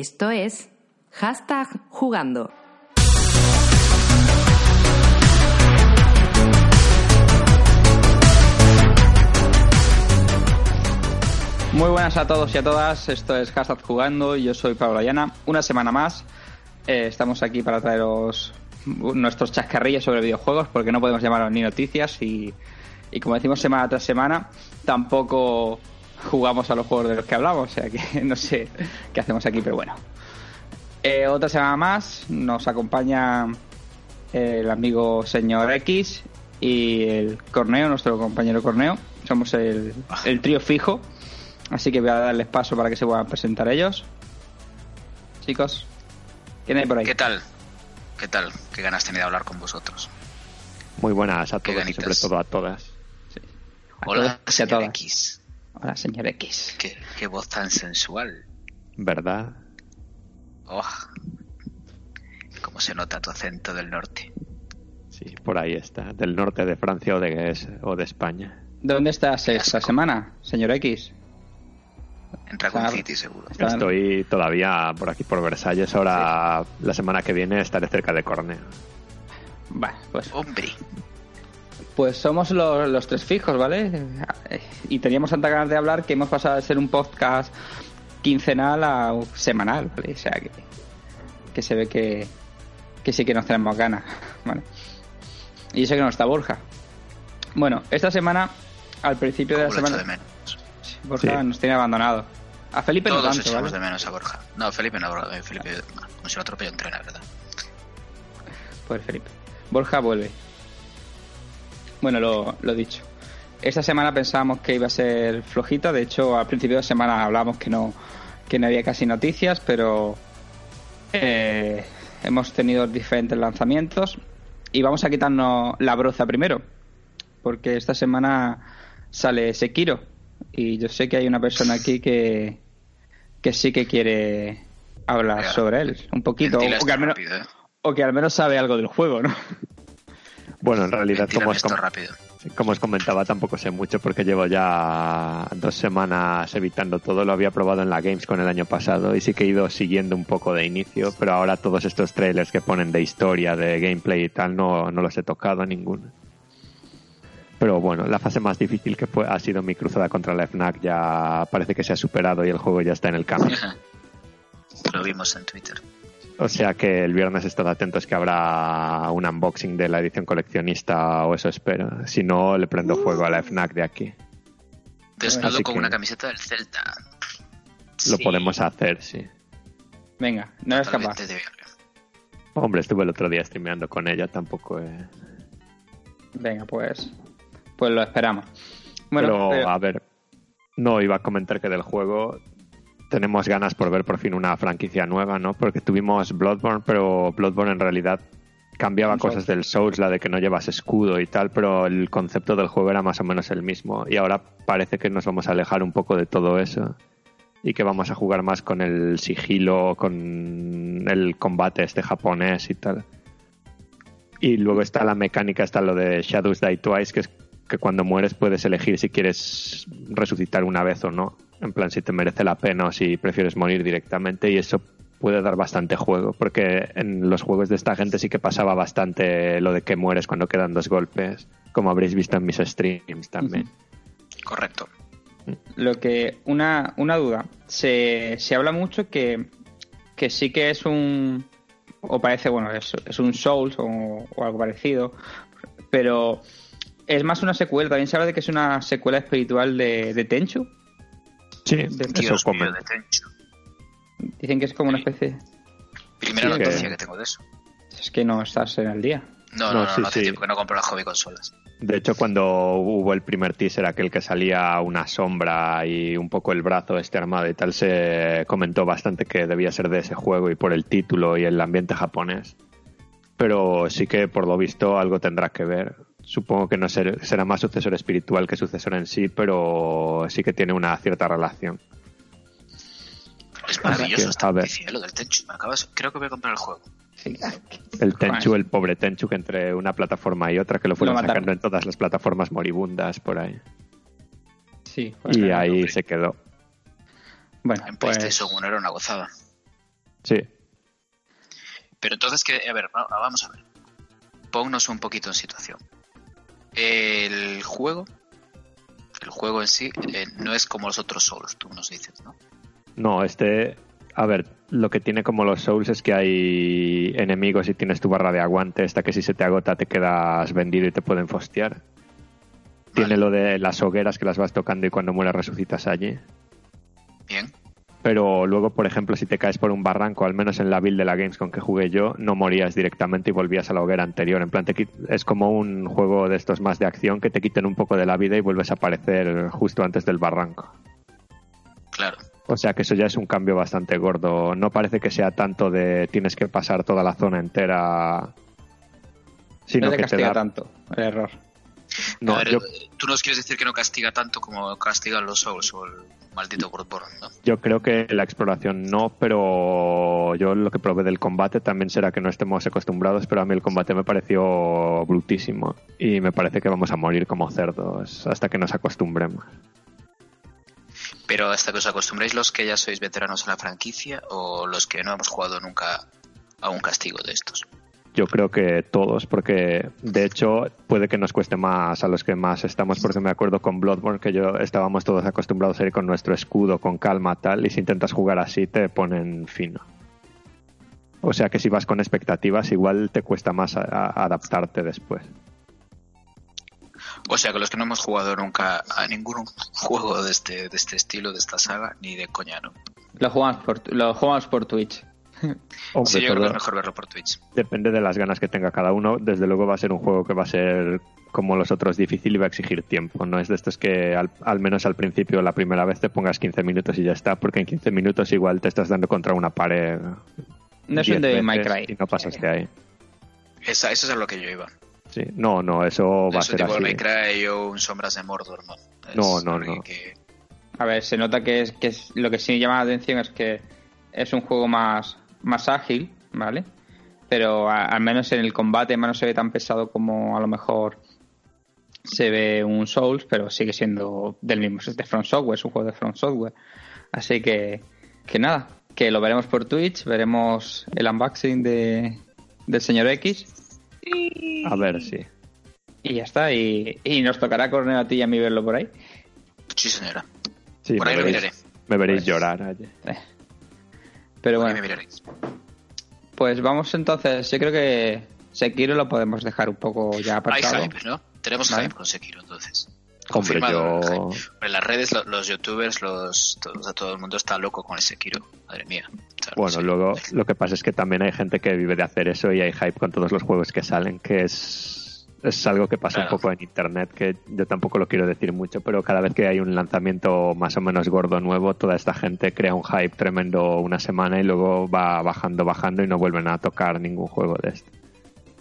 Esto es hashtag jugando. Muy buenas a todos y a todas, esto es Hashtag Jugando yo soy Pablo Ayana. Una semana más eh, estamos aquí para traeros nuestros chascarrillos sobre videojuegos porque no podemos llamarlos ni noticias y, y como decimos semana tras semana tampoco jugamos a los juegos de los que hablamos, o sea que no sé qué hacemos aquí, pero bueno. Eh, otra semana más nos acompaña el amigo señor X y el Corneo, nuestro compañero Corneo. Somos el, el trío fijo, así que voy a darles paso para que se puedan presentar ellos. Chicos, ¿quién hay por ahí? ¿Qué tal? ¿Qué tal? ¿Qué ganas tenía de hablar con vosotros? Muy buenas a todos y sobre todo a todas. A Hola, todos y a todas. X. Hola, señor X. ¿Qué, qué voz tan sensual. ¿Verdad? Oh. Cómo se nota tu acento del norte. Sí, por ahí está. Del norte de Francia o de, o de España. ¿Dónde estás esta semana, señor X? En Raccoon Claro. City, seguro. Estoy todavía por aquí por Versalles. Ahora, la semana que viene, estaré cerca de Corneo. Vale, pues Hombre, Pues somos los, los tres fijos, ¿vale? Y teníamos tanta ganas de hablar que hemos pasado de ser un podcast quincenal a semanal, ¿vale? O sea que, que se ve que, que sí que nos tenemos ganas, ¿vale? Y eso que no está Borja. Bueno, esta semana, al principio de la lo semana, de menos. Borja Sí. nos tiene abandonado. A Felipe no Todos tanto, echamos ¿vale? de menos a Borja. No, Felipe no, Felipe, no se lo atropelló un tren, la verdad. Pues Felipe. Borja vuelve. Bueno, lo, lo dicho. Esta semana pensábamos que iba a ser flojita. De hecho, al principio de semana hablábamos que no, que no había casi noticias, pero eh, hemos tenido diferentes lanzamientos. Y vamos a quitarnos la broza primero. Porque esta semana sale Sekiro. Y yo sé que hay una persona aquí que, que sí que quiere hablar sobre él. Un poquito. Ventila O que, esto al menos, rápido, eh. o que al menos sabe algo del juego, ¿no? Bueno, en realidad, como os, rápido. como os comentaba, tampoco sé mucho porque llevo ya dos semanas evitando todo. Lo había probado en la Gamescom el año pasado y sí que he ido siguiendo un poco de inicio, pero ahora todos estos trailers que ponen de historia, de gameplay y tal, no, no los he tocado ninguno. Pero bueno, la fase más difícil que fue, ha sido mi cruzada contra la FNAC ya parece que se ha superado y el juego ya está en el camino. Lo vimos en Twitter. O sea que el viernes estad atentos que habrá un unboxing de la edición coleccionista o eso espero. Si no, le prendo fuego a la FNAC de aquí. Desnudo Así con una camiseta del Celta. Lo Sí, podemos hacer, sí. Venga, no eres capaz. Hombre, estuve el otro día streameando con ella, tampoco. eh. Venga, pues. Pues lo esperamos. Bueno, pero, pero- a ver, no iba a comentar que del juego tenemos ganas por ver por fin una franquicia nueva, ¿no? Porque tuvimos Bloodborne, pero Bloodborne en realidad cambiaba cosas del Souls, la de que no llevas escudo y tal, pero el concepto del juego era más o menos el mismo. Y ahora parece que nos vamos a alejar un poco de todo eso y que vamos a jugar más con el sigilo, con el combate este japonés y tal. Y luego está la mecánica, está lo de Shadows Die Twice, que es que cuando mueres puedes elegir si quieres resucitar una vez o no. En plan, si te merece la pena o si prefieres morir directamente. Y eso puede dar bastante juego, porque en los juegos de esta gente sí que pasaba bastante lo de que mueres cuando quedan dos golpes, como habréis visto en mis streams también. Correcto. Lo que. Una, una duda. Se, se habla mucho que, que sí que es un. o parece, bueno, es, es un Souls o, o algo parecido, pero es más una secuela. También se habla de que es una secuela espiritual de, de Tenchu. Sí, Dios mío, de Tenchu. Dicen que es como una especie. Primera Sí, noticia que... tengo de eso. Es que no estás en el día. No, No, no, no, sí, no hace sí. tiempo que no compro la hobby consolas. De hecho, cuando hubo el primer teaser, aquel que salía una sombra y un poco el brazo este armado y tal, se comentó bastante que debía ser de ese juego y por el título y el ambiente japonés. Pero sí que, por lo visto, algo tendrá que ver. Supongo que no ser- será más sucesor espiritual que sucesor en sí, pero sí que tiene una cierta relación. Es maravilloso que, esta a ver. noticia, lo del Tenchu. Me acabas... Creo que voy a comprar el juego. El Tenchu, el pobre Tenchu, que entre una plataforma y otra, que lo fueron Lo sacando en todas las plataformas moribundas por ahí. Sí, Y ahí hombre. se quedó. Bueno, En pues, PlayStation 1 era una gozada. Sí. Pero entonces, que, a ver, va- vamos a ver. Ponnos un poquito en situación. El juego, el juego en sí, eh, no es como los otros Souls, tú nos dices, ¿no? No, este. A ver, lo que tiene como los Souls es que hay enemigos y tienes tu barra de aguante, esta que si se te agota te quedas vendido y te pueden fostear. Tiene lo de las hogueras que las vas tocando y cuando mueres resucitas allí. Bien. Pero luego, por ejemplo, si te caes por un barranco, al menos en la build de la Games con que jugué yo, no morías directamente y volvías a la hoguera anterior. En plan, te es como un juego de estos más de acción que te quiten un poco de la vida y vuelves a aparecer justo antes del barranco. Claro. O sea que eso ya es un cambio bastante gordo. No parece que sea tanto de tienes que pasar toda la zona entera, sino no te que te castiga da. tanto el error. No, a ver, yo, tú nos quieres decir que no castiga tanto como castigan los Souls o el maldito Bloodborne, ¿no? yo creo que la exploración no, pero yo lo que probé del combate también será que no estemos acostumbrados, pero a mí el combate me pareció brutísimo y me parece que vamos a morir como cerdos hasta que nos acostumbremos. Pero hasta que os acostumbréis los que ya sois veteranos en la franquicia o los que no hemos jugado nunca a un castigo de estos. Yo creo que todos, porque de hecho puede que nos cueste más a los que más estamos, porque me acuerdo con Bloodborne que yo estábamos todos acostumbrados a ir con nuestro escudo, con calma, tal, y si intentas jugar así te ponen fino. O sea que si vas con expectativas, igual te cuesta más a- a- adaptarte después. O sea que los que no hemos jugado nunca a ningún juego de este, de este estilo, de esta saga, ni de coña, ¿no? Lo jugamos por, lo jugamos por Twitch. Hombre, Sí, yo creo que es mejor verlo por Twitch. depende de las ganas que tenga cada uno. Desde luego va a ser un juego que va a ser como los otros difícil y va a exigir tiempo. No es de estos que al, al menos al principio, la primera vez, te pongas 15 minutos y ya está, porque en 15 minutos igual te estás dando contra una pared. No es 10 un veces Cry. Y no pasas de ahí. Esa, eso es a lo que yo iba. Sí. No, no, eso va a ser tipo así. Cry o un Sombras de Mordor, ¿no? Es No, no, algo no. que- A ver, se nota que es, que es lo que sí llama la atención es que es un juego más, más ágil, ¿vale? Pero a- al menos en el combate más no se ve tan pesado como a lo mejor se ve un Souls, pero sigue siendo del mismo, es de Front Software, es un juego de Front Software. Así que, que nada, que lo veremos por Twitch, veremos el unboxing de, del señor X A ver, sí. y ya está. Y, y nos tocará Corneo a ti y a mí verlo por ahí. Sí, señora. sí Por me ahí lo veréis, miraré. me veréis Pues- llorar. allí. Eh. Pero bueno. Pues vamos entonces, yo creo que Sekiro lo podemos dejar un poco ya Hay apartado. hype, ¿no? Tenemos Vale. hype con Sekiro, entonces. Hombre, yo... En las redes, lo- los youtubers, los, todo, o sea, todo el mundo está loco con el Sekiro. Madre mía. Bueno, luego lo que pasa es que también hay gente que vive de hacer eso y hay hype con todos los juegos que salen, que es, es algo que pasa Claro. un poco en internet, que yo tampoco lo quiero decir mucho, pero cada vez que hay un lanzamiento más o menos gordo nuevo, toda esta gente crea un hype tremendo una semana y luego va bajando, bajando y no vuelven a tocar ningún juego de este.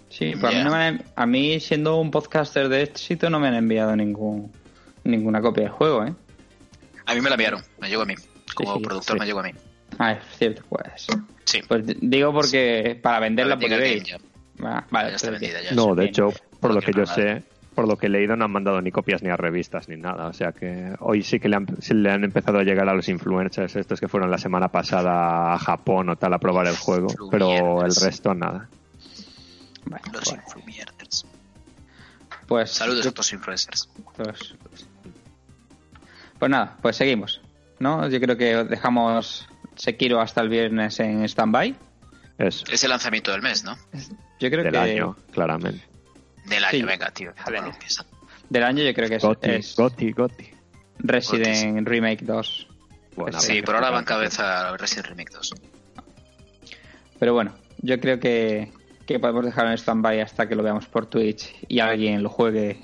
Sí, pues a, mí no me han- a mí siendo un podcaster de éxito no me han enviado ningún ninguna copia del juego, ¿eh? A mí me la enviaron, me llegó a mí. Como sí, productor sí. me llegó a mí. Ah, es cierto, pues. Sí. Pues digo porque para venderla veis. Game Ah, vale, Ya está pues, vendida, ya. No, de hecho, por lo que yo nada. sé, por lo que he leído, no han mandado ni copias ni a revistas ni nada. O sea que hoy sí que le han, sí le han empezado a llegar a los influencers, estos que fueron la semana pasada a Japón o tal a probar el juego, pero el resto nada. Los pues, influencers. pues, Saludos yo- a todos los influencers. pues, pues nada, pues seguimos, ¿no? Yo creo que dejamos Sekiro hasta el viernes en stand-by Es el lanzamiento del mes, ¿no? Yo creo del que año, claramente. Del año, Sí. venga, tío. Joder. no empieza. del año yo creo que es, Goti, es Goti, Goti. Resident Remake 2. Bueno, Sí, por ahora va en cabeza Resident Remake 2. Pero bueno, yo creo que, que podemos dejarlo en stand-by hasta que lo veamos por Twitch y alguien lo juegue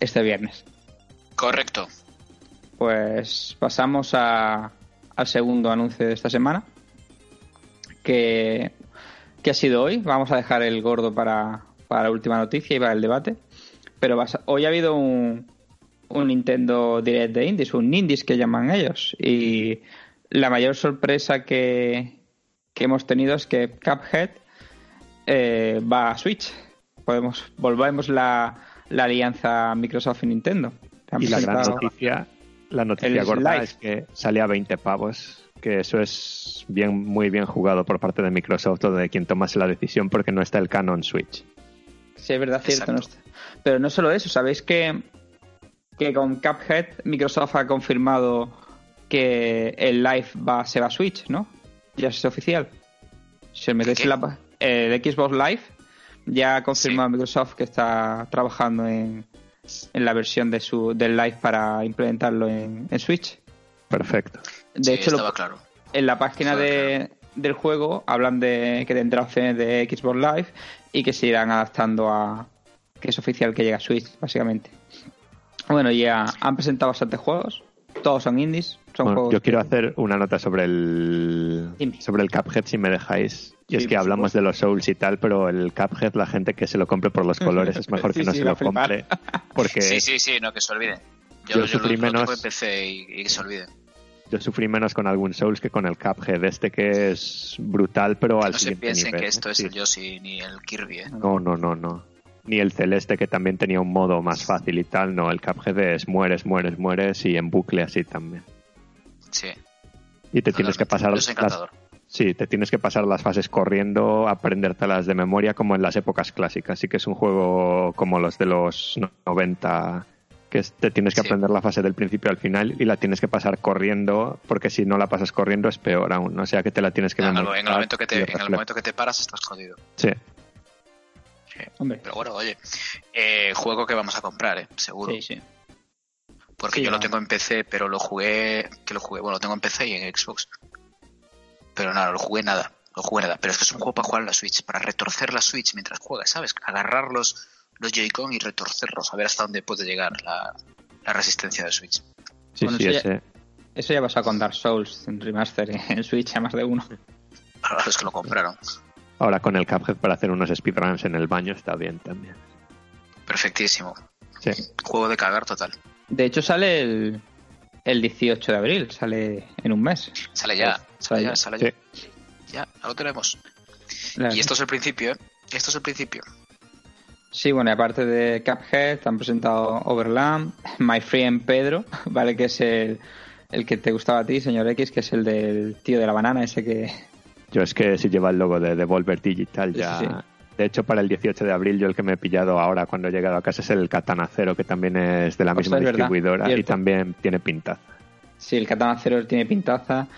este viernes. Correcto. Pues pasamos a, al segundo anuncio de esta semana, que, que ha sido hoy. Vamos a dejar el gordo para, para la última noticia y para el debate. Pero hoy ha habido un, un Nintendo Direct de Indies, un Indies que llaman ellos. Y la mayor sorpresa que, que hemos tenido es que Cuphead eh, va a Switch. Podemos, volvemos la, la alianza Microsoft y Nintendo. Y la gran noticia, la noticia gorda es que sale a 20 pavos, que eso es bien, muy bien jugado por parte de Microsoft o de quien tomase la decisión porque no está el Canon Switch. Sí, es verdad, cierto. No está- Pero no solo eso, ¿sabéis que, que con Cuphead Microsoft ha confirmado que el Live va, se va a Switch, ¿no? Ya es oficial. Si os metéis en la eh, el Xbox Live, ya ha confirmado Microsoft que está trabajando en, en la versión de su del Live para implementarlo en, en Switch. Perfecto. De Sí, hecho, lo- estaba claro. en la página Estaba de, del juego hablan de que tendrá opciones de Xbox Live y que se irán adaptando a que es oficial que llega a Switch, básicamente. Bueno, ya han presentado bastantes juegos, todos son indies, son Bueno, juegos yo quiero hacer una nota sobre el Dime. sobre el Cuphead si me dejáis. Y es que hablamos de los Souls y tal, pero el Cuphead, la gente que se lo compre por los colores, es mejor que no sí, se lo compre. Porque Sí, sí, sí, no, que se olviden. Yo Yo, yo, sufrí lo, lo tengo menos- en PC y, y que se olviden. Yo sufrí menos con algún Souls que con el Cuphead este que es brutal, pero al no se piensen nivel. que esto es Sí. el Yoshi ni el Kirby, ¿eh? No, no, no, no. Ni el celeste que también tenía un modo más fácil y tal, no, el Cuphead es mueres, mueres, mueres y en bucle así también. Sí. Y te tienes que pasar Es las, sí, te tienes que pasar las fases corriendo, aprendértelas de memoria como en las épocas clásicas. Sí que es un juego como los de los 90 que te tienes que Sí. aprender la fase del principio al final y la tienes que pasar corriendo, porque si no la pasas corriendo es peor aún, o sea que te la tienes que En el, en el momento que te, en el momento que te paras estás jodido. Sí, Sí. Hombre, Pero bueno, oye, eh, juego que vamos a comprar, ¿eh? Seguro. sí, sí. Porque Sí, yo lo va. tengo en PC, pero lo jugué, que lo jugué, bueno, lo tengo en PC y en Xbox. Pero nada, lo jugué nada, lo jugué nada. Pero es que es un juego para jugar en la Switch, para retorcer la Switch mientras juegas, ¿sabes? Agarrar los, los Joy-Con y retorcerlos, a ver hasta dónde puede llegar la, la resistencia de Switch. sí, Bueno, sí, eso ya- ese. Eso ya pasó con Dark Souls en remaster en Switch a más de uno. Para los que lo compraron. Ahora con el Cuphead para hacer unos speedruns en el baño está bien también. Perfectísimo. Sí. Juego de cagar total. De hecho sale el, el 18 de abril, sale en un mes. Sale ya, sale ya, sale ya. Sí. Ya, ya lo tenemos. La- Y esto es el principio, ¿eh? Esto es el principio. Sí, bueno, y aparte de Cuphead, han presentado Overland, My Friend Pedro, ¿vale? Que es el, el que te gustaba a ti, señor X, que es el del tío de la banana, ese que... Yo es que si lleva el logo de Devolver Digital ya... sí, sí. De hecho, para el 18 de abril yo el que me he pillado ahora cuando he llegado a casa es el Katana Zero, que también es de la Pues misma verdad, distribuidora y también tiene pintaza. Sí, el Katana Zero tiene pintaza.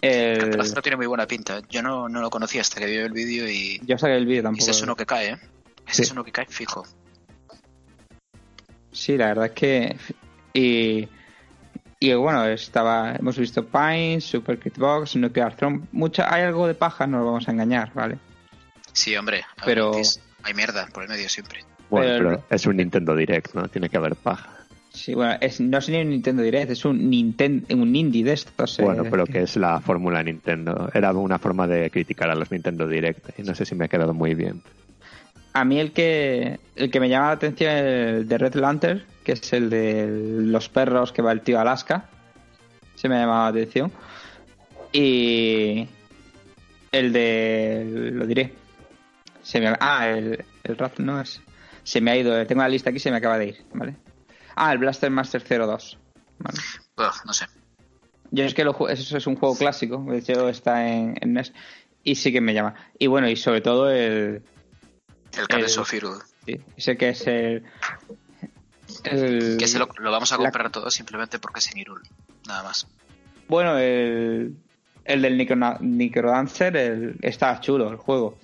El... Catalastro tiene muy buena pinta. Yo no, no lo conocía hasta que vi el vídeo y Yo saqué el vídeo y tampoco. ese es uno que cae, ¿eh? Ese Sí. es uno que cae fijo. Sí, la verdad es que... Y, y bueno, estaba hemos visto Pine, Super Kit Box, Nuclear Throne. Mucha, hay algo de paja, no lo vamos a engañar, ¿vale? Sí, hombre. Pero- es- Hay mierda por el medio siempre. Bueno, Pero- pero es un Nintendo Direct, ¿no? Tiene que haber paja. Sí, bueno, es, no es ni un Nintendo Direct, es un Nintendo, un indie de estos. eh, Bueno, pero que es la fórmula Nintendo. Era una forma de criticar a los Nintendo Direct y no sé si me ha quedado muy bien. A mí el que el que me llama la atención es el de Red Lantern, que es el de los perros que va el tío Alaska. Se me ha llamado la atención. Y el de lo diré. Se me, ah, el, el Rat no es. Se me ha ido, tengo la lista aquí, se me acaba de ir, ¿vale? Ah, el Blaster Master 02. Vale. No sé. Yo es que lo, eso es un juego clásico, de hecho está en, en NES y sí que me llama. Y bueno, y sobre todo el, El El- Sofiru. Sí, ese que es el. el- Que se lo, lo vamos a la- comprar todo simplemente porque es en Irul. Nada más. Bueno, el. El del Necro- Necrodancer el, está chulo el juego.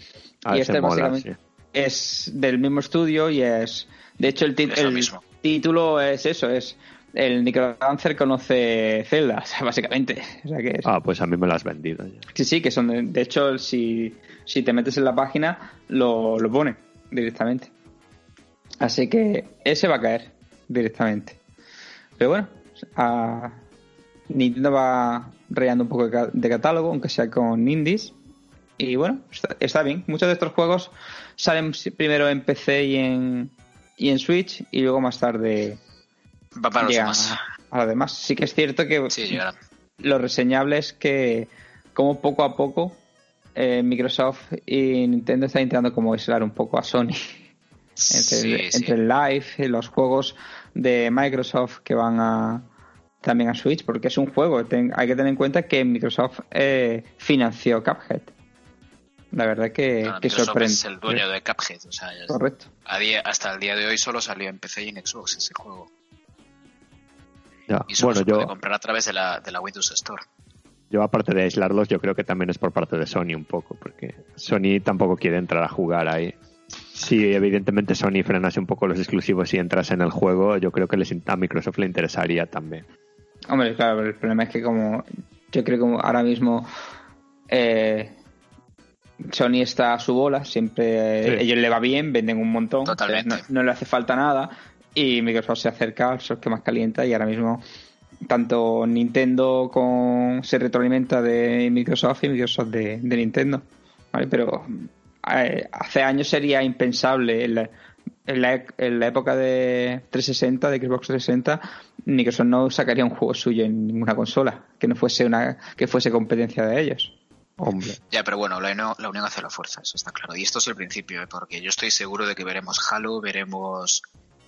Ah, y ese este mola, básicamente sí. es del mismo estudio y es. De hecho, el, tit- Es lo el mismo. título es eso: es. El Necrodancer conoce sea, básicamente. O sea que es- Ah, pues a mí me lo has vendido ya. Sí, sí, que son. De, de hecho, si, si te metes en la página, lo, lo pone directamente. Así que ese va a caer directamente. Pero bueno, a- Nintendo va rayando un poco de, ca- de catálogo, aunque sea con indies. Y bueno, está, está bien. Muchos de estos juegos salen primero en PC y en, y en Switch, y luego más tarde Va para los demás. a, los demás. Sí que es cierto que Sí, lo reseñable es que como poco a poco eh, Microsoft y Nintendo están intentando como aislar un poco a Sony entre, Sí, el, sí. entre el live y los juegos de Microsoft que van a también a Switch porque es un juego Ten- hay que tener en cuenta que Microsoft eh, financió Cuphead la verdad que, Microsoft sorprende es el dueño de Cuphead. O sea, es- correcto a día- hasta el día de hoy solo salió en PC y en Xbox ese juego. Ya. Y solo Bueno, se puede yo, comprar a través de la, de la Windows Store. Yo aparte de aislarlos, yo creo que también es por parte de Sony un poco, porque Sony tampoco quiere entrar a jugar ahí. Si evidentemente Sony frenase un poco los exclusivos y entras en el juego, yo creo que les, a Microsoft le interesaría también. Hombre, claro, pero el problema es que como yo creo que ahora mismo eh, Sony está a su bola, siempre Sí. eh, ellos le va bien, venden un montón, Totalmente. o sea, no, no le hace falta nada y Microsoft se acerca al sol que más calienta y ahora mismo tanto Nintendo con se retroalimenta de Microsoft y Microsoft de, de Nintendo, ¿vale? Pero eh, hace años sería impensable en la, en la, en la época de 360, de Xbox 360, Microsoft no sacaría un juego suyo en ninguna consola que no fuese una que fuese competencia de ellos. Hombre, Ya, pero bueno, la unión, la unión hace la fuerza, eso está claro. Y esto es el principio, ¿eh? porque yo estoy seguro de que veremos Halo, veremos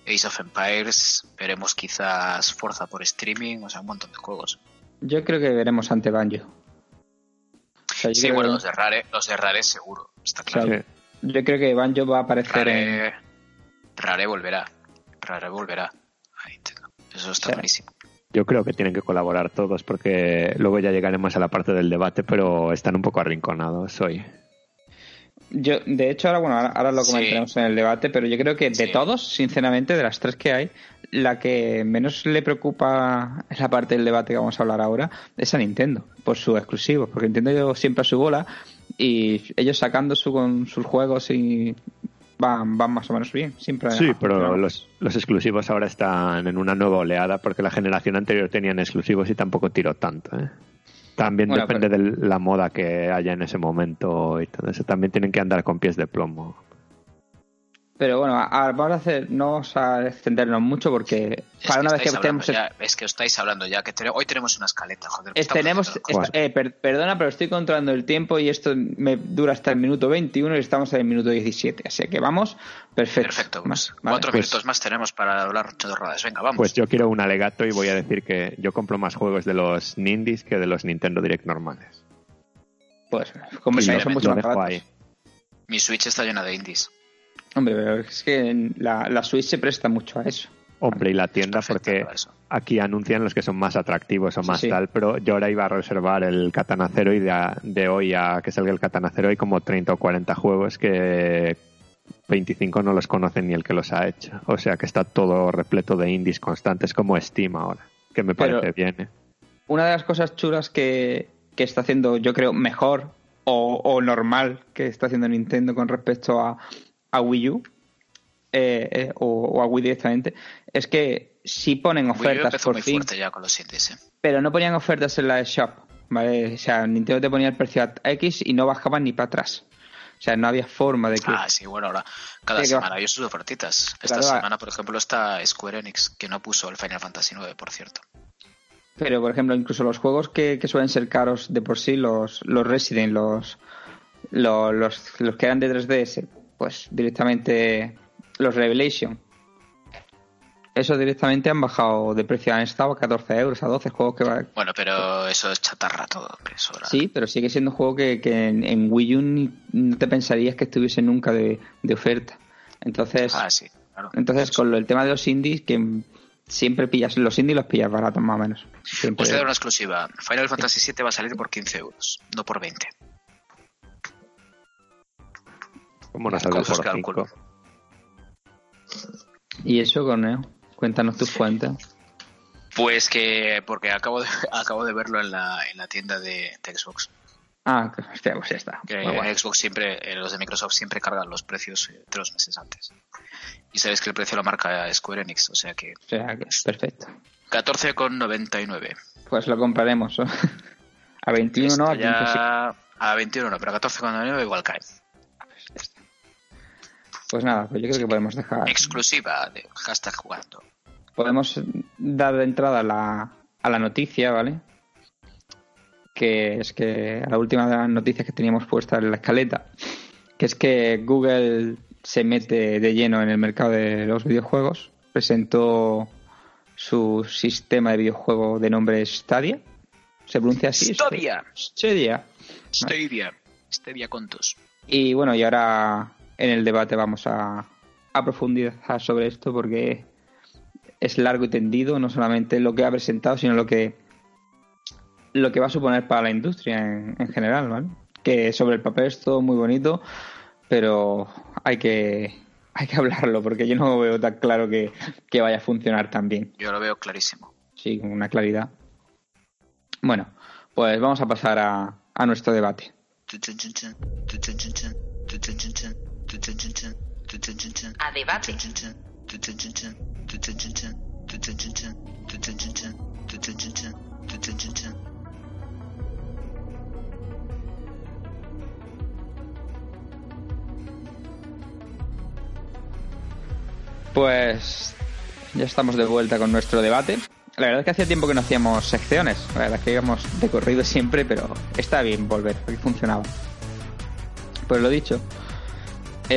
Ace of Empires, veremos quizás Forza por streaming, o sea, un montón de juegos. Yo creo que veremos ante Banjo. O sea, yo Sí, bueno, que- los de Rare, los de Rare seguro, está o sea, claro. yo creo que Banjo va a aparecer en, Rare, volverá, Rare volverá a Nintendo. Eso está clarísimo. Yo creo que tienen que colaborar todos porque luego ya llegaremos a la parte del debate, pero están un poco arrinconados hoy. Yo, de hecho, ahora, bueno, ahora, ahora lo Sí. comentaremos en el debate, pero yo creo que de Sí. todos, sinceramente, de las tres que hay, la que menos le preocupa en la parte del debate que vamos a hablar ahora es a Nintendo, por sus exclusivos, porque Nintendo siempre a su bola y ellos sacando su, con sus juegos y van, van más o menos bien, siempre. Sí, pero los, los exclusivos ahora están en una nueva oleada porque la generación anterior tenían exclusivos y tampoco tiró tanto. ¿eh? También Bueno, depende pero- de la moda que haya en ese momento y todo eso. También tienen que andar con pies de plomo. Pero bueno, a- vamos a hacer, no vamos a extendernos mucho porque Es para que una vez que estáis hablando tenemos ya, es que os estáis hablando ya, que te- hoy tenemos una escaleta, joder. me Es- está tenemos, ofreciendo esta- eh, per- perdona, pero estoy controlando el tiempo y esto me dura hasta el minuto 21 y estamos en el minuto 17. Así que vamos, perfecto. Pues vale. cuatro Pues- minutos más tenemos para hablar chorradas. Venga, vamos. Pues yo quiero un alegato y voy a decir que yo compro más juegos de los Nindies que de los Nintendo Direct normales. Pues, como son mucho más. Mi Switch está llena de indies. Hombre, pero es que la, la Switch se presta mucho a eso. Hombre, y la tienda porque aquí anuncian los que son más atractivos o más sí. tal, pero yo ahora iba a reservar el Catanacero y de, a- de hoy a que salga el Catanacero hay como 30 o 40 juegos que 25 no los conocen ni el que los ha hecho. O sea que está todo repleto de indies constantes como Steam ahora, que me Pero- parece bien. ¿eh? Una de las cosas chulas que, que está haciendo, yo creo, mejor o, o normal que está haciendo Nintendo con respecto a, a Wii U eh, eh, o, o a Wii directamente, es que sí ponen ofertas por fin, ya con los indies. ¿eh? pero no ponían ofertas en la shop, ¿vale? O sea, Nintendo te ponía el precio a X y no bajaban ni para atrás. O sea, no había forma de que... Ah, sí, bueno, ahora cada Sí, semana hay sus ofertitas. Esta Claro, semana, por ejemplo, está Square Enix, que no puso el Final Fantasy IX, por cierto. Pero, por ejemplo, incluso los juegos que, que suelen ser caros de por sí, los, los Resident, los, los, los, los que eran de 3DS, pues directamente los Revelation. Esos directamente han bajado de precio, han estado a 14 euros, a 12 juegos que va... Bueno, pero eso es chatarra todo, ahora- Sí, pero sigue siendo un juego que, que en, en Wii U ni- no te pensarías que estuviese nunca de, de oferta. Entonces, Ah, sí, claro. entonces con lo- el tema de los indies, que siempre pillas los indie los pillas baratos más o menos. Siempre. Pues doy una exclusiva. Final Fantasy VII va a salir por 15 euros, no por 20. ¿Cómo no que calculo. 5? Y eso, Corneo, cuéntanos tus fuentes. Pues que, porque acabo de, acabo de verlo en la, en la tienda de, de Xbox. Ah, hostia, pues ya está. Que. Xbox siempre, eh, los de Microsoft siempre cargan los precios eh, tres meses antes. Y sabes que el precio lo marca Square Enix, o sea que O sea, que perfecto. 14,99. Pues lo compraremos. a 21 no, a 15 sí. ya a 21 no, pero a 14,99 igual cae. Pues nada, pues yo creo que podemos dejar. Exclusiva de hashtag jugando. Podemos dar de entrada a la, a la noticia, ¿vale? Que es que a la última de las noticias que teníamos puesta en la escaleta, que es que Google se mete de lleno en el mercado de los videojuegos, presentó su sistema de videojuego de nombre Stadia. ¿Se pronuncia así? Stadia. Stadia. Stevia. Stevia Contos. Y bueno, y ahora en el debate vamos a, a profundizar sobre esto porque es largo y tendido, no solamente lo que ha presentado, sino lo que lo que va a suponer para la industria en, en general, ¿vale? Que sobre el papel es todo muy bonito, pero hay que hay que hablarlo porque yo no veo tan claro que, que vaya a funcionar tan bien. Yo lo veo clarísimo. Sí, con una claridad. Bueno, pues vamos a pasar a, a nuestro debate. A debate. Pues ya estamos de vuelta con nuestro debate. La verdad es que hacía tiempo que no hacíamos secciones. La verdad es que íbamos de corrido siempre, pero está bien volver, porque funcionaba. Pues lo dicho,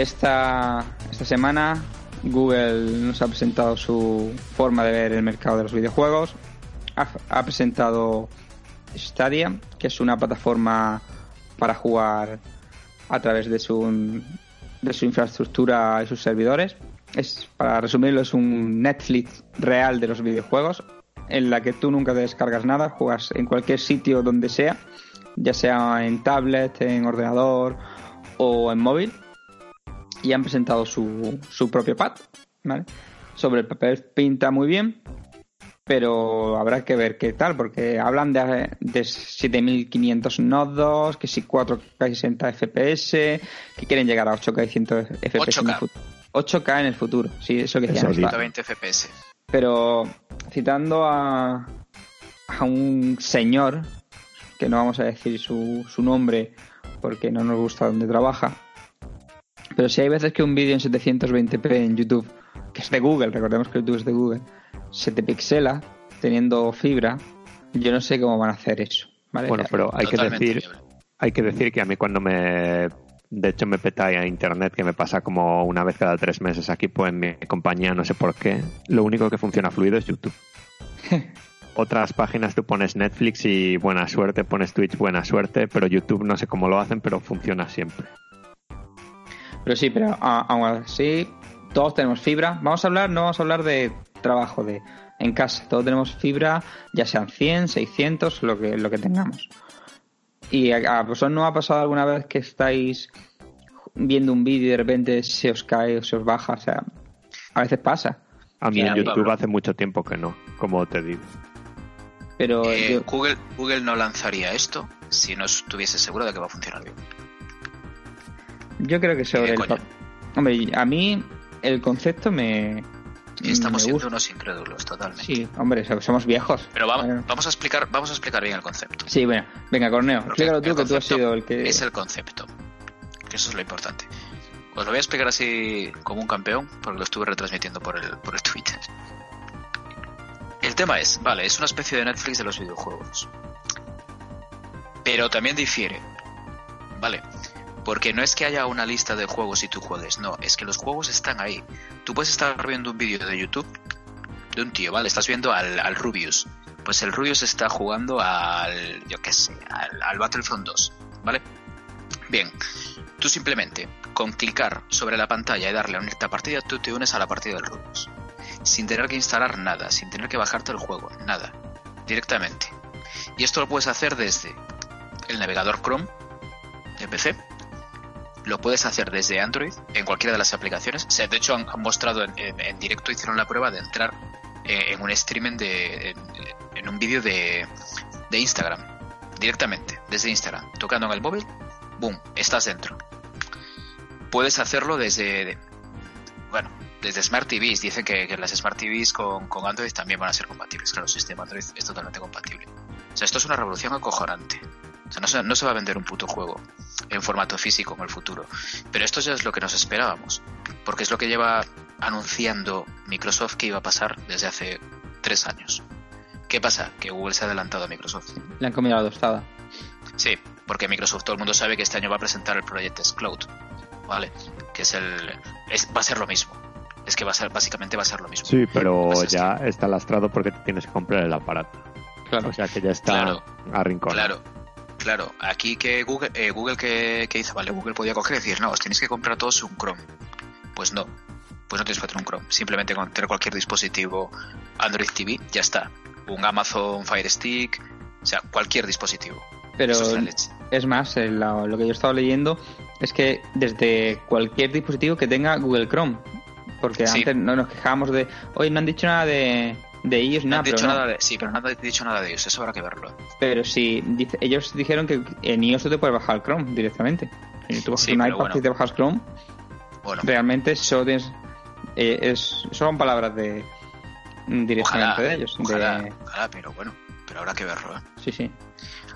esta, esta semana Google nos ha presentado su forma de ver el mercado de los videojuegos. Ha, presentado Stadia, que es una plataforma para jugar a través de su, de su infraestructura y sus servidores. Es, para resumirlo, es un Netflix real de los videojuegos, en la que tú nunca te descargas nada, juegas en cualquier sitio donde sea, ya sea en tablet, en ordenador o en móvil. Y han presentado su, su propio pad, ¿vale? Sobre el papel pinta muy bien, pero habrá que ver qué tal, porque hablan de, de 7500 nodos, que si 4K y 60 FPS, que quieren llegar a 8K y 100 FPS en el 8K. futuro. 8K en el futuro, sí, eso que decían. sí. está. 120 FPS. Pero citando a, a un señor, que no vamos a decir su, su nombre porque no nos gusta donde trabaja, pero si hay veces que un vídeo en 720p en YouTube, que es de Google, recordemos que YouTube es de Google, se te pixela teniendo fibra, yo no sé cómo van a hacer eso. ¿vale? Bueno, pero hay que decir hay que decir que a mí cuando me de hecho me peta a internet que me pasa como una vez cada tres meses aquí pues en mi compañía no sé por qué lo único que funciona fluido es YouTube otras páginas tú pones Netflix y buena suerte pones Twitch buena suerte pero YouTube no sé cómo lo hacen pero funciona siempre Pero sí, pero aún así, todos tenemos fibra. Vamos a hablar, no vamos a hablar de trabajo de en casa. Todos tenemos fibra, ya sean 100, 600, lo que, lo que tengamos. ¿Y a, a vosotros no ha pasado alguna vez que estáis viendo un vídeo y de repente se os cae o se os baja? O sea, a veces pasa. a mí en YouTube hace mucho tiempo que no como te digo Pero Eh, yo- Google, Google no lanzaría esto si no estuviese seguro de que va a funcionar bien. Yo creo que sobre Eh, el... coño. Hombre, a mí el concepto me... Estamos me siendo unos incrédulos, totalmente. Sí, hombre, so- somos viejos. Pero vamos, Bueno. vamos a explicar, vamos a explicar bien el concepto. Sí, bueno, venga, Corneo, Porque explícalo tú, que tú has sido el que... Es el concepto. Que eso es lo importante. Os lo voy a explicar así como un campeón, porque lo estuve retransmitiendo por el, por el Twitter. El tema es, vale, es una especie de Netflix de los videojuegos. Pero también difiere. Vale. Porque no es que haya una lista de juegos y tú juegues, no, es que los juegos están ahí. Tú puedes estar viendo un vídeo de YouTube de un tío, ¿vale? Estás viendo al, al Rubius. Pues el Rubius está jugando al, yo qué sé, al, al Battlefront 2, ¿vale? Bien, tú simplemente con clicar sobre la pantalla y darle a unirte a partida, tú te unes a la partida del Rubius. sin tener que instalar nada, sin tener que bajarte el juego, nada, directamente. Y esto lo puedes hacer desde el navegador Chrome de PC, lo puedes hacer desde Android en cualquiera de las aplicaciones. O de hecho, han, mostrado en, directo, hicieron la prueba de entrar eh, en un streaming de. en, un vídeo de, de Instagram, directamente, desde Instagram, tocando en el móvil, boom, estás dentro. Puedes hacerlo desde. bueno, desde Smart TVs. Dicen que, las Smart TVs con, con, Android también van a ser compatibles. Claro, el sistema Android es totalmente compatible. O sea, esto es una revolución acojonante. O sea, no se, no se va a vender un puto juego en formato físico en el futuro. Pero esto ya es lo que nos esperábamos. Porque es lo que lleva anunciando Microsoft que iba a pasar desde hace tres años. ¿Qué pasa? Que Google se ha adelantado a Microsoft. Le han comido la tostada. Sí, porque Microsoft todo el mundo sabe que este año va a presentar el proyecto Cloud, ¿vale? Que es el va a ser lo mismo. Es que va a ser básicamente va a ser lo mismo. Sí, pero ya está lastrado porque tienes que comprar el aparato. Claro. O sea que ya está claro, arrinconado. Claro. Claro, aquí que Google, eh, Google que, hizo, vale, Google podía coger y decir, no, os tenéis que comprar todos un Chrome. Pues no, pues no tienes que tener un Chrome. Simplemente con tener cualquier dispositivo Android TV, ya está. Un Amazon Fire Stick, o sea, cualquier dispositivo. Pero es, más, eh, lo, que yo he estado leyendo es que desde cualquier dispositivo que tenga Google Chrome. Porque antes no nos quejábamos de, hoy no han dicho nada de, de ellos no nada. dicho nada de, sí, pero no han dicho nada de ellos, eso habrá que verlo. Pero sí, dice, ellos dijeron que en iOS tú te puedes bajar Chrome directamente. Si tú bajas un iPad y te bajas Chrome, bueno. realmente solo tienes, eh, es, son palabras de directamente de ellos. Ojalá, pero bueno, pero habrá que verlo. ¿eh? Sí, sí.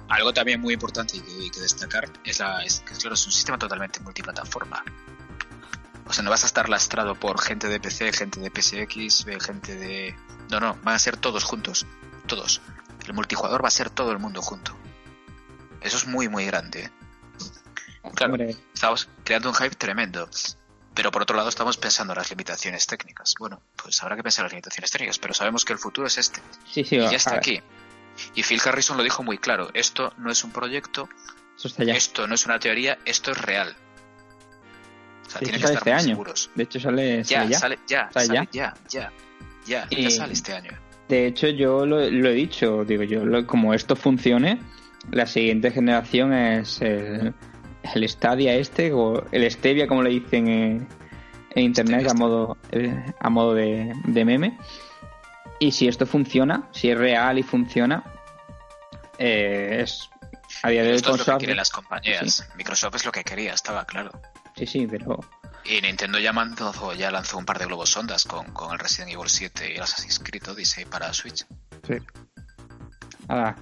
Algo también muy importante y que, destacar es, la, es que claro, es un sistema totalmente multiplataforma. O sea, no vas a estar lastrado por gente de PC, gente de PSX, gente de... No, no, van a ser todos juntos. Todos. El multijugador va a ser todo el mundo junto. Eso es muy, muy grande. ¿eh? Claro, estamos creando un hype tremendo. Pero por otro lado estamos pensando en las limitaciones técnicas. Bueno, pues habrá que pensar en las limitaciones técnicas, pero sabemos que el futuro es este. Sí, sí, y ya está aquí. Y Phil Harrison lo dijo muy claro. Esto no es un proyecto, esto no es una teoría, esto es real. O sea, tiene que estar este año. seguros. De hecho, sale, ya, ya. Sale, ya, sale ya, ya, ya, ya, ya sale este año. De hecho, yo lo, he dicho, digo yo, como esto funcione, la siguiente generación es el, el Stadia este, o el Stevia, como le dicen en, internet, a modo, eh, a modo de, meme. Y si esto funciona, si es real y funciona, eh, es a día de hoy esto es lo que quieren las compañías. Microsoft es lo que quería, estaba claro. Sí, sí, pero... Y Nintendo ya, mandó, ya lanzó un par de globos sondas con, con el Resident Evil 7 y el Assassin's Creed Odyssey para Switch. Sí. Ahora,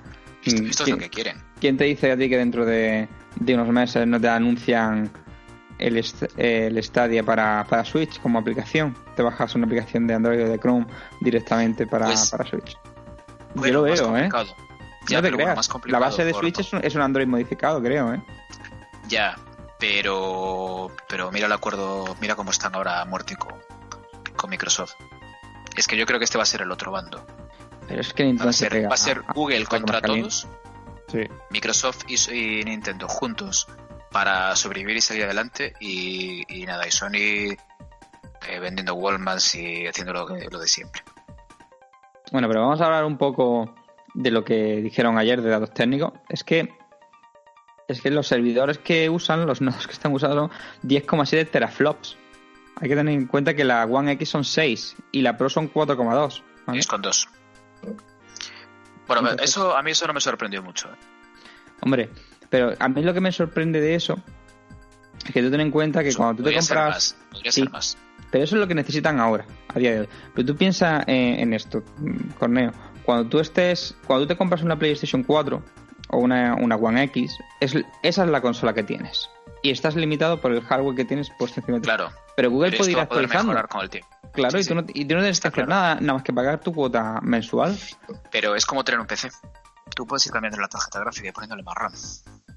esto, esto es lo que quieren. ¿Quién te dice a ti que dentro de, de unos meses no te anuncian el, el Stadia para, para, Switch como aplicación? Te bajas una aplicación de Android o de Chrome directamente para, pues, para Switch. Yo lo veo, ¿eh? Ya, no te creas. La base de Switch es un, es un Android modificado, creo, ¿eh? Ya, pero pero mira el acuerdo, mira cómo están ahora muertos con, con, Microsoft. Es que yo creo que este va a ser el otro bando. Pero es que va a ser, va a ser Google contra todos, Microsoft y, Nintendo juntos para sobrevivir y salir adelante y, nada, y Sony eh, vendiendo Walmart y haciendo lo, lo de siempre. Bueno, pero vamos a hablar un poco de lo que dijeron ayer de datos técnicos. Es que es que los servidores que usan, los nodos que están usando son 10,7 teraflops. Hay que tener en cuenta que la One X son 6 y la Pro son 4,2. Es con 2. Bueno, eso a mí eso no me sorprendió mucho. ¿eh? Hombre, pero a mí lo que me sorprende de eso es que tú ten en cuenta que cuando tú te compras. podría ser más. Pero eso es lo que necesitan ahora, a día de hoy. Pero tú piensas en, en esto, Corneo. Cuando tú estés. Cuando tú te compras una PlayStation 4 o una, una One X, es, esa es la consola que tienes. Y estás limitado por el hardware que tienes puesto encima de ti. Claro. Pero Google puede ir actualizando. con el tiempo. Claro, y, tú no, y, tú no, tienes que hacer nada, nada más que pagar tu cuota mensual. Pero es como tener un PC. Tú puedes ir cambiando la tarjeta gráfica y poniéndole más RAM.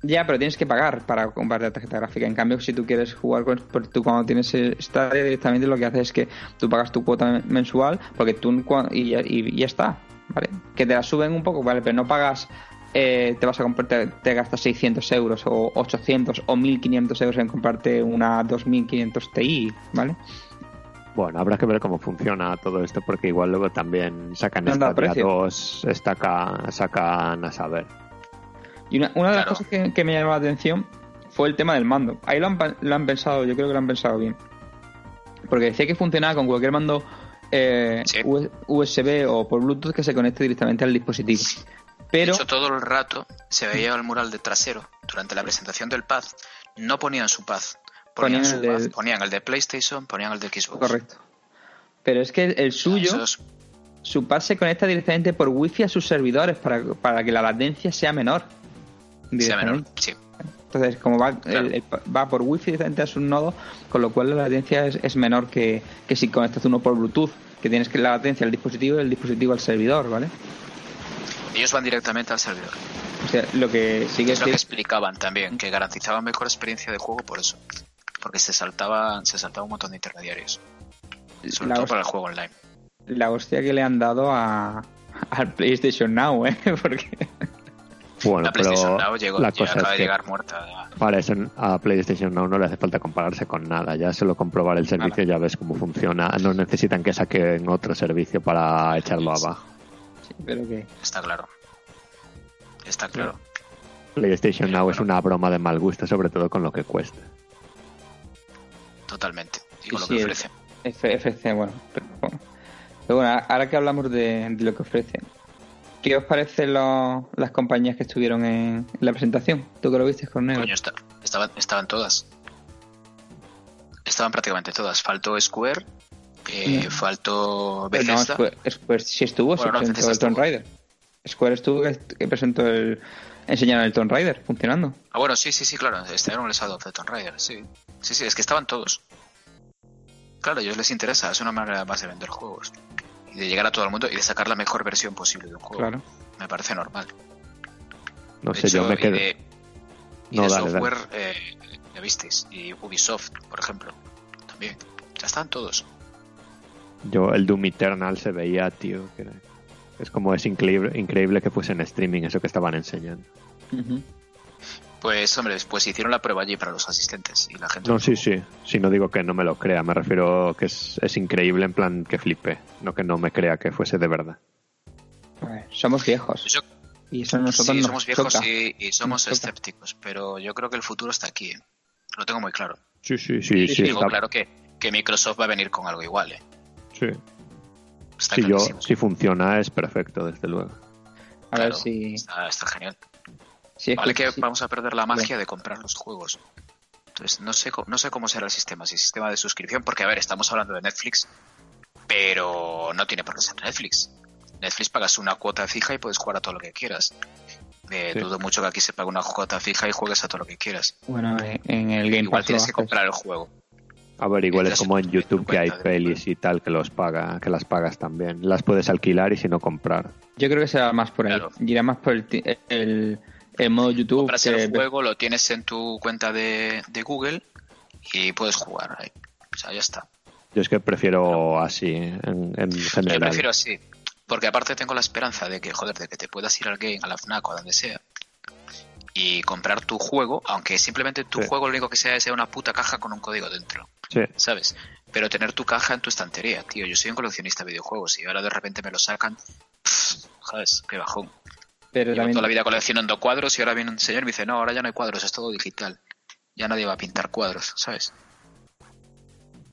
Ya, pero tienes que pagar para comprar la tarjeta gráfica. En cambio, si tú quieres jugar con tú cuando tienes Stadia directamente lo que haces es que tú pagas tu cuota mensual porque tú y, y, ya está, ¿vale? Que te la suben un poco, ¿vale? Pero no pagas eh, te vas a comprar, te, gastas 600 euros o 800 o 1500 euros en comprarte una 2500 Ti, ¿vale? Bueno, habrá que ver cómo funciona todo esto porque igual luego también sacan. 2, estaca- sacan a saber. Y una, una de las Claro. cosas que, que me llamó la atención fue el tema del mando. Ahí lo han, lo han pensado, yo creo que lo han pensado bien. Porque decía que funcionaba con cualquier mando eh, Sí. USB o por Bluetooth que se conecte directamente al dispositivo. Pero De hecho, todo el rato se veía el mural de trasero. Durante la presentación del pad, no ponían su pad. Ponían, Ponían su el del- ponían el de PlayStation, ponían el de Xbox. correcto. Pero es que el, el suyo, es- su pad se conecta directamente por wifi a sus servidores para, para que la latencia sea menor. sea menor, sí. Entonces, como va, Claro. el- el- va por wifi directamente a sus nodos, con lo cual la latencia es, es menor que, que si conectas uno por Bluetooth, que tienes que la latencia al dispositivo y el dispositivo al servidor, ¿vale? Ellos van directamente al servidor. O sea, lo que sigue Es lo que explicaban también, que garantizaban mejor experiencia de juego por eso. Porque se saltaba, se saltaba un montón de intermediarios. Sobre la, todo para el juego online. la hostia que le han dado a, al PlayStation Now, ¿eh? Porque Bueno, la PlayStation pero Now llegó, la cosa acaba es de que llegar muerta. ya. para eso a PlayStation Now no le hace falta compararse con nada. Ya solo comprobar el servicio ya ves cómo funciona. No necesitan que saquen otro servicio para echarlo abajo. Pero que Está claro. Está claro. PlayStation Now es una broma de mal gusto, sobre todo con lo que cuesta. Totalmente. Y Sí, con lo que ofrece. FC, bueno. Pero, bueno. Pero bueno, ahora que hablamos de, de lo que ofrece, ¿qué os parecen las compañías que estuvieron en, en la presentación? ¿Tú que lo viste, Cornelio? Coño, está- estaban, estaban todas. Estaban prácticamente todas. Faltó Square, eh, No. faltó Pero no, Bethesda. Square, Square sí estuvo, Bueno, se no, presentó Bethesda el Tomb. Raider. Square estuvo que, que presentó el... Enseñaron el Tomb Raider funcionando. Ah, bueno, sí, sí, sí, claro. Estuvieron el Shadow of the Tomb Raider, sí. Sí, sí, es que estaban todos. Claro, a ellos les interesa, es una manera más de vender juegos. Y de llegar a todo el mundo y de sacar la mejor versión posible de un juego. Claro. Me parece normal. No De sé, yo hecho, me y quedo. de, y No, de dale, dale. software, eh, ya visteis. Y Ubisoft, por ejemplo, también. Ya están todos. Yo, el Doom Eternal se veía, tío. que era- Es como es increíble, increíble que fuese en streaming eso que estaban enseñando. Pues, hombre, pues hicieron la prueba allí para los asistentes y la gente. No, sí, sí. Si no digo que no me lo crea, me refiero que es, es increíble en plan que flipe, no que no me crea que fuese de verdad. Ver, somos viejos. Yo- Y eso a nosotros sí, nos somos viejos choca. y, y somos Nos escépticos, pero yo creo que el futuro está aquí. ¿eh? Lo tengo muy claro. Sí, sí, sí, y sí. digo está- claro que, que Microsoft va a venir con algo igual. ¿eh? Sí. Está Si, yo, si funciona es perfecto, desde luego. A ver si... Está, está genial. si es Vale que sí. vamos a perder la magia de comprar los juegos. Entonces, no sé, no sé cómo será el sistema, si sistema de suscripción, porque, a ver, estamos hablando de Netflix, pero no tiene por qué ser Netflix. Netflix pagas una cuota fija y puedes jugar a todo lo que quieras. Eh, Sí. Dudo mucho que aquí se pague una cuota fija y juegues a todo lo que quieras. Bueno, en el Game Igual Pass tienes que comprar el juego. A ver, igual es como en tu YouTube que hay pelis y tal que los paga, que las pagas también. Las puedes alquilar y si no comprar. Yo creo que será más por ahí. Claro. Irá más por el, el, el modo YouTube. Compras que- el juego, lo tienes en tu cuenta de, de Google y puedes jugar ahí. O sea, ya está. Yo es que prefiero así, en, en Yo general. prefiero así. Porque aparte tengo la esperanza de que, joder, de que te puedas ir al game, a la FNAC o a donde sea y comprar tu juego, aunque simplemente tu Sí. juego lo único que sea sea una puta caja con un código dentro, Sí, ¿sabes? Pero tener tu caja en tu estantería, tío. Yo soy un coleccionista de videojuegos y ahora de repente me lo sacan. pff, ¿Sabes? Qué bajón. pero Llevo también, toda la vida coleccionando cuadros y ahora viene un señor y me dice, no, ahora ya no hay cuadros, es todo digital. Ya nadie va a pintar cuadros, ¿sabes?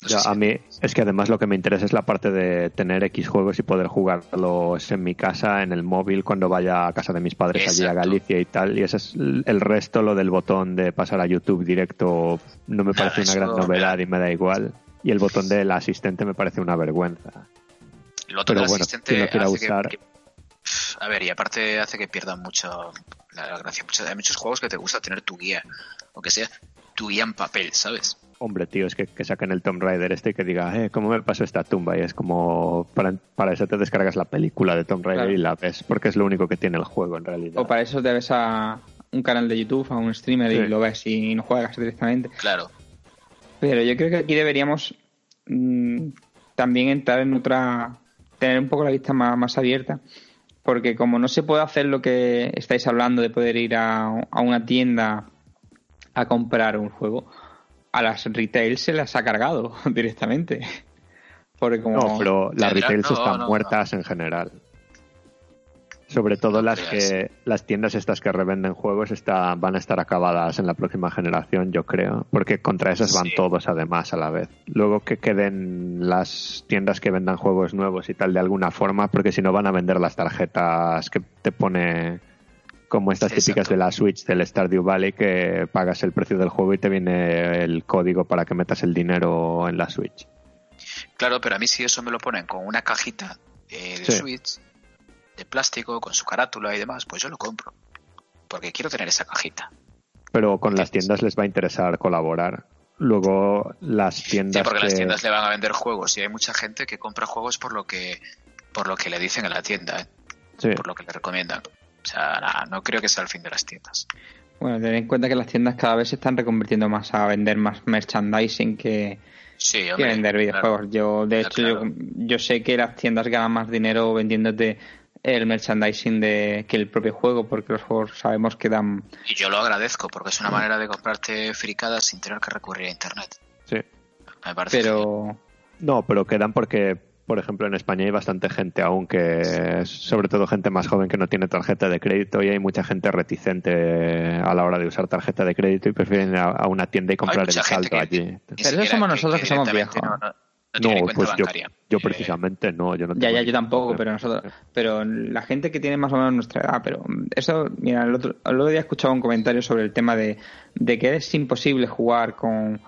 Ya, a mí es que además lo que me interesa es la parte de tener X juegos y poder jugarlos en mi casa, en el móvil, cuando vaya a casa de mis padres allí a Exacto. Galicia y tal. Y ese es el el resto, lo del botón de pasar a YouTube directo, no me Nada, parece una gran me novedad da- y me da igual. Y el botón del asistente me parece una vergüenza. Lo otro Pero del bueno, asistente lo quiera que- usar- que- pff, a ver, y aparte hace que pierdan mucho la, gracia. Hay muchos juegos que te gusta tener tu guía, o que sea tu guía en papel, ¿sabes? Hombre, tío, es que, que saquen el Tomb Raider este y que diga, eh, ¿cómo me pasó esta tumba? Y es como, para, para eso te descargas la película de Tomb Raider Claro. y la ves, porque es lo único que tiene el juego en realidad. o para eso te ves a un canal de YouTube, a un streamer Sí. y lo ves y no juegas directamente. Claro. Pero yo creo que aquí deberíamos mm, también entrar en otra. tener un poco la vista más, más abierta. Porque como no se puede hacer lo que estáis hablando de poder ir a, a una tienda a comprar un juego, a las retail se las ha cargado directamente. Porque como... No, pero las retails no, están no, muertas en general. Sobre todo las que las tiendas estas que revenden juegos está, van a estar acabadas en la próxima generación, yo creo, porque contra esas van Sí. todos además a la vez. Luego que queden las tiendas que vendan juegos nuevos y tal de alguna forma, porque si no van a vender las tarjetas que te pone como estas típicas de la Switch del Stardew Valley que pagas el precio del juego y te viene el código para que metas el dinero en la Switch. Claro, pero a mí si eso me lo ponen con una cajita eh, de Sí. Switch, de plástico, con su carátula y demás, pues yo lo compro. Porque quiero tener esa cajita. pero con las tiendas les va a interesar colaborar. Luego las Sí, tiendas porque que... las tiendas le van a vender juegos y hay mucha gente que compra juegos por lo que por lo que le dicen en la tienda, ¿eh? Sí, por lo que le recomiendan. O sea, nada, no creo que sea el fin de las tiendas. Bueno, tened en cuenta que las tiendas cada vez se están reconvirtiendo más a vender más merchandising que, Sí, que hombre, vender claro. videojuegos. Yo, de hecho, claro. yo, yo sé que las tiendas ganan más dinero vendiéndote el merchandising de que el propio juego, porque los juegos sabemos que dan... Y yo lo agradezco porque es una manera de comprarte fricadas sin tener que recurrir a internet. sí. Me parece genial. Pero No, pero quedan porque, por ejemplo, en España hay bastante gente aún que, sobre todo gente más joven que no tiene tarjeta de crédito y hay mucha gente reticente a la hora de usar tarjeta de crédito y prefieren ir a, a una tienda y comprar el saldo que- allí. Pero eso somos nosotros que somos viejos. No, no- no tiene No, cuenta pues yo, yo precisamente no, yo no Ya, tengo ya, yo tampoco, pero nosotros, pero la gente que tiene más o menos nuestra edad, pero eso, mira, el otro, el otro día escuchaba un comentario sobre el tema de, de que es imposible jugar con